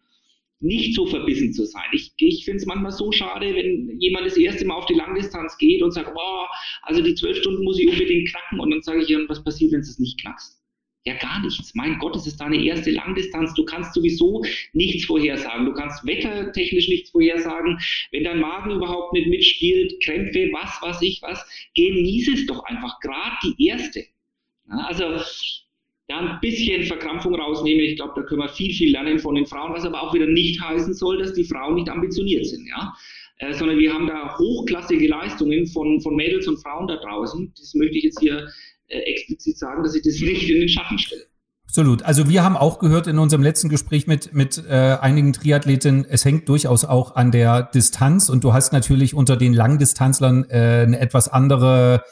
Speaker 4: nicht so verbissen zu sein. Ich, ich finde es manchmal so schade, wenn jemand das erste Mal auf die Langdistanz geht und sagt, boah, also die zwölf Stunden muss ich unbedingt knacken und dann sage ich, was passiert, wenn es nicht knackst? Ja, gar nichts. Mein Gott, es ist deine erste Langdistanz. Du kannst sowieso nichts vorhersagen. Du kannst wettertechnisch nichts vorhersagen. Wenn dein Magen überhaupt nicht mitspielt, Krämpfe, was, was ich was, genieße es doch einfach. Gerade die erste. Ja, also da ein bisschen Verkrampfung rausnehmen. Ich glaube, da können wir viel, viel lernen von den Frauen, was aber auch wieder nicht heißen soll, dass die Frauen nicht ambitioniert sind, ja. Äh, sondern wir haben da hochklassige Leistungen von, von Mädels und Frauen da draußen. Das möchte ich jetzt hier äh, explizit sagen, dass ich das nicht in den Schatten stelle.
Speaker 2: Absolut. Also wir haben auch gehört in unserem letzten Gespräch mit, mit äh, einigen Triathleten, es hängt durchaus auch an der Distanz und du hast natürlich unter den Langdistanzlern äh, eine etwas andere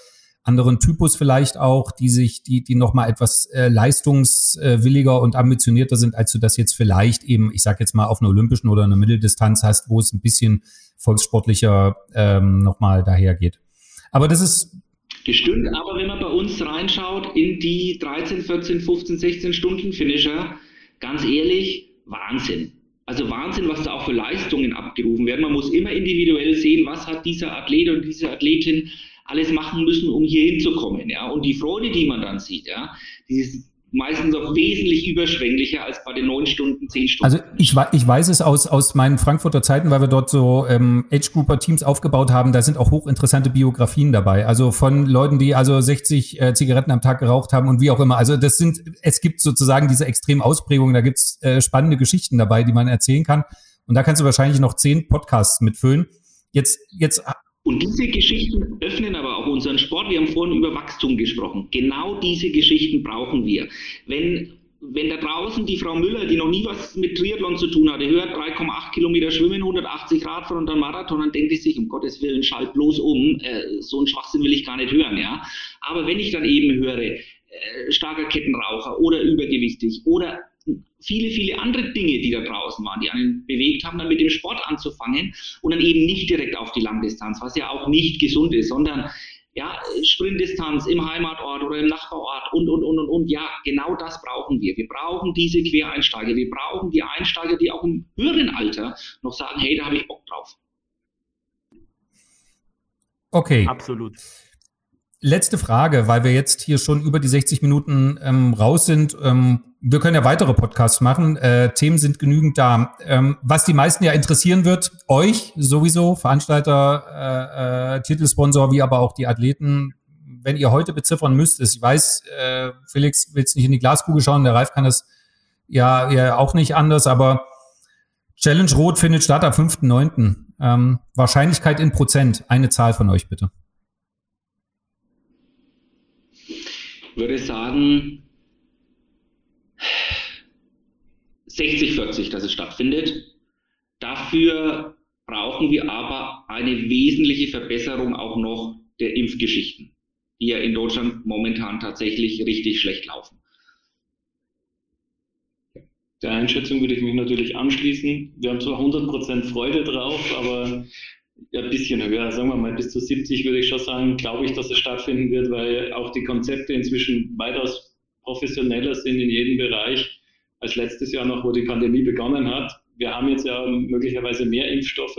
Speaker 2: anderen Typus vielleicht auch, die sich, die, die nochmal etwas äh, leistungswilliger und ambitionierter sind, als du das jetzt vielleicht eben, ich sag jetzt mal, auf einer olympischen oder einer Mitteldistanz hast, wo es ein bisschen volkssportlicher ähm, nochmal dahergeht. Aber das ist.
Speaker 4: Das stimmt, aber wenn man bei uns reinschaut in die 13, 14, 15, 16 Stunden Finisher, ganz ehrlich, Wahnsinn. Also Wahnsinn, was da auch für Leistungen abgerufen werden. Man muss immer individuell sehen, was hat dieser Athlet und diese Athletin alles machen müssen, um hier hinzukommen. Ja? Und die Freude, die man dann sieht, ja, die ist meistens auch wesentlich überschwänglicher als bei den neun Stunden, zehn Stunden.
Speaker 2: Also ich, ich weiß es aus, aus meinen Frankfurter Zeiten, weil wir dort so ähm, Age-Grouper-Teams aufgebaut haben, da sind auch hochinteressante Biografien dabei. Also von Leuten, die also 60 äh, Zigaretten am Tag geraucht haben und wie auch immer. Also das sind, es gibt sozusagen diese extremen Ausprägungen, da gibt's äh, spannende Geschichten dabei, die man erzählen kann. Und da kannst du wahrscheinlich noch zehn Podcasts mitfüllen. Jetzt, jetzt
Speaker 4: und diese Geschichten öffnen aber auch unseren Sport. Wir haben vorhin über Wachstum gesprochen. Genau diese Geschichten brauchen wir. Wenn, wenn da draußen die Frau Müller, die noch nie was mit Triathlon zu tun hatte, hört 3,8 Kilometer Schwimmen, 180 Radfahren und dann Marathon, dann denkt sie sich, um Gottes Willen, schalt bloß um. Äh, so einen Schwachsinn will ich gar nicht hören. Ja? Aber wenn ich dann eben höre, äh, starker Kettenraucher oder übergewichtig oder viele, viele andere Dinge, die da draußen waren, die einen bewegt haben, dann mit dem Sport anzufangen und dann eben nicht direkt auf die Langdistanz, was ja auch nicht gesund ist, sondern ja, Sprintdistanz im Heimatort oder im Nachbarort und, und, und, und, und. Ja, genau das brauchen wir. Wir brauchen diese Quereinsteiger. Wir brauchen die Einsteiger, die auch im höheren Alter noch sagen, hey, da habe ich Bock drauf.
Speaker 2: Okay.
Speaker 1: Absolut.
Speaker 2: Letzte Frage, weil wir jetzt hier schon über die 60 Minuten ähm, raus sind. Ähm, wir können ja weitere Podcasts machen. Äh, Themen sind genügend da. Ähm, was die meisten ja interessieren wird, euch sowieso, Veranstalter, äh, äh, Titelsponsor, wie aber auch die Athleten, wenn ihr heute beziffern müsst, ich weiß, äh, Felix will jetzt nicht in die Glaskugel schauen, der Ralf kann das ja, ja auch nicht anders, aber Challenge Rot findet statt am 5.9. Ähm, Wahrscheinlichkeit in Prozent, eine Zahl von euch bitte.
Speaker 4: Ich würde sagen, 60-40, dass es stattfindet. Dafür brauchen wir aber eine wesentliche Verbesserung auch noch der Impfgeschichten, die ja in Deutschland momentan tatsächlich richtig schlecht laufen.
Speaker 3: Der Einschätzung würde ich mich natürlich anschließen. Wir haben zwar 100% Freude drauf, aber ein bisschen höher, sagen wir mal bis zu 70 würde ich schon sagen, glaube ich, dass es stattfinden wird, weil auch die Konzepte inzwischen weitaus professioneller sind in jedem Bereich als letztes Jahr noch, wo die Pandemie begonnen hat. Wir haben jetzt ja möglicherweise mehr Impfstoffe.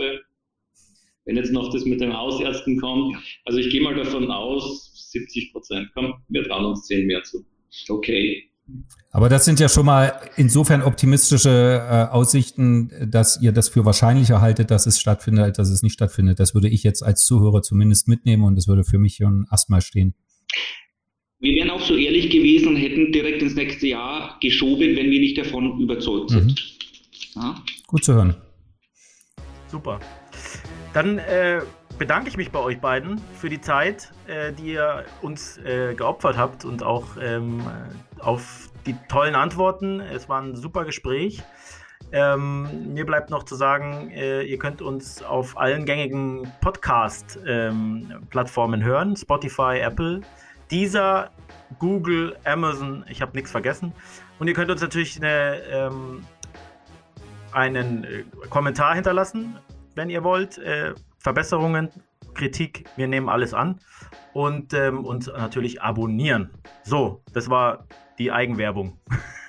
Speaker 3: Wenn jetzt noch das mit den Hausärzten kommt, also ich gehe mal davon aus, 70 Prozent. Komm, wir trauen uns 10 mehr zu.
Speaker 4: Okay.
Speaker 2: Aber das sind ja schon mal insofern optimistische äh, Aussichten, dass ihr das für wahrscheinlicher haltet, dass es stattfindet, als dass es nicht stattfindet. Das würde ich jetzt als Zuhörer zumindest mitnehmen und das würde für mich schon erstmal stehen.
Speaker 4: Wir wären auch so ehrlich gewesen und hätten direkt ins nächste Jahr geschoben, wenn wir nicht davon überzeugt sind. Mhm.
Speaker 2: Ja? Gut zu hören.
Speaker 1: Super. Dann äh, bedanke ich mich bei euch beiden für die Zeit, äh, die ihr uns äh, geopfert habt und auch ähm, auf die tollen Antworten. Es war ein super Gespräch. Ähm, mir bleibt noch zu sagen, äh, ihr könnt uns auf allen gängigen Podcast-Plattformen ähm, hören: Spotify, Apple, dieser, Google, Amazon, ich habe nichts vergessen. Und ihr könnt uns natürlich eine, ähm, einen äh, Kommentar hinterlassen, wenn ihr wollt. Äh, Verbesserungen, Kritik, wir nehmen alles an. Und ähm, uns natürlich abonnieren. So, das war die Eigenwerbung.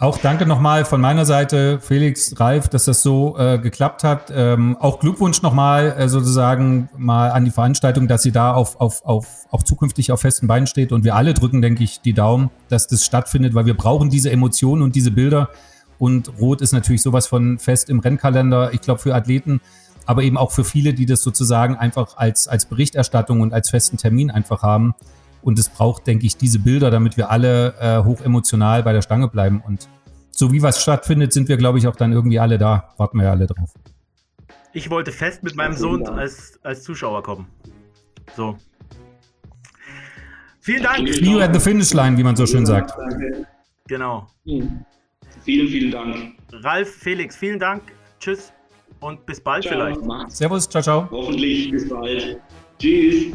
Speaker 2: Auch danke nochmal von meiner Seite, Felix, Ralf, dass das so äh, geklappt hat. Ähm, auch Glückwunsch nochmal äh, sozusagen mal an die Veranstaltung, dass sie da auf, auf, auf, auch zukünftig auf festen Beinen steht. Und wir alle drücken, denke ich, die Daumen, dass das stattfindet, weil wir brauchen diese Emotionen und diese Bilder. Und Rot ist natürlich sowas von fest im Rennkalender. Ich glaube, für Athleten, aber eben auch für viele, die das sozusagen einfach als, als Berichterstattung und als festen Termin einfach haben. Und es braucht, denke ich, diese Bilder, damit wir alle äh, hoch emotional bei der Stange bleiben. Und so wie was stattfindet, sind wir, glaube ich, auch dann irgendwie alle da. Warten wir ja alle drauf.
Speaker 1: Ich wollte fest mit meinem Sohn als, als Zuschauer kommen. So. Vielen Dank.
Speaker 2: You at the finish line, wie man so schön sagt.
Speaker 1: Genau.
Speaker 4: Vielen, vielen Dank.
Speaker 1: Ralf, Felix, vielen Dank. Tschüss und bis bald ciao. vielleicht.
Speaker 2: Servus, ciao, ciao.
Speaker 4: Hoffentlich bis bald. Tschüss.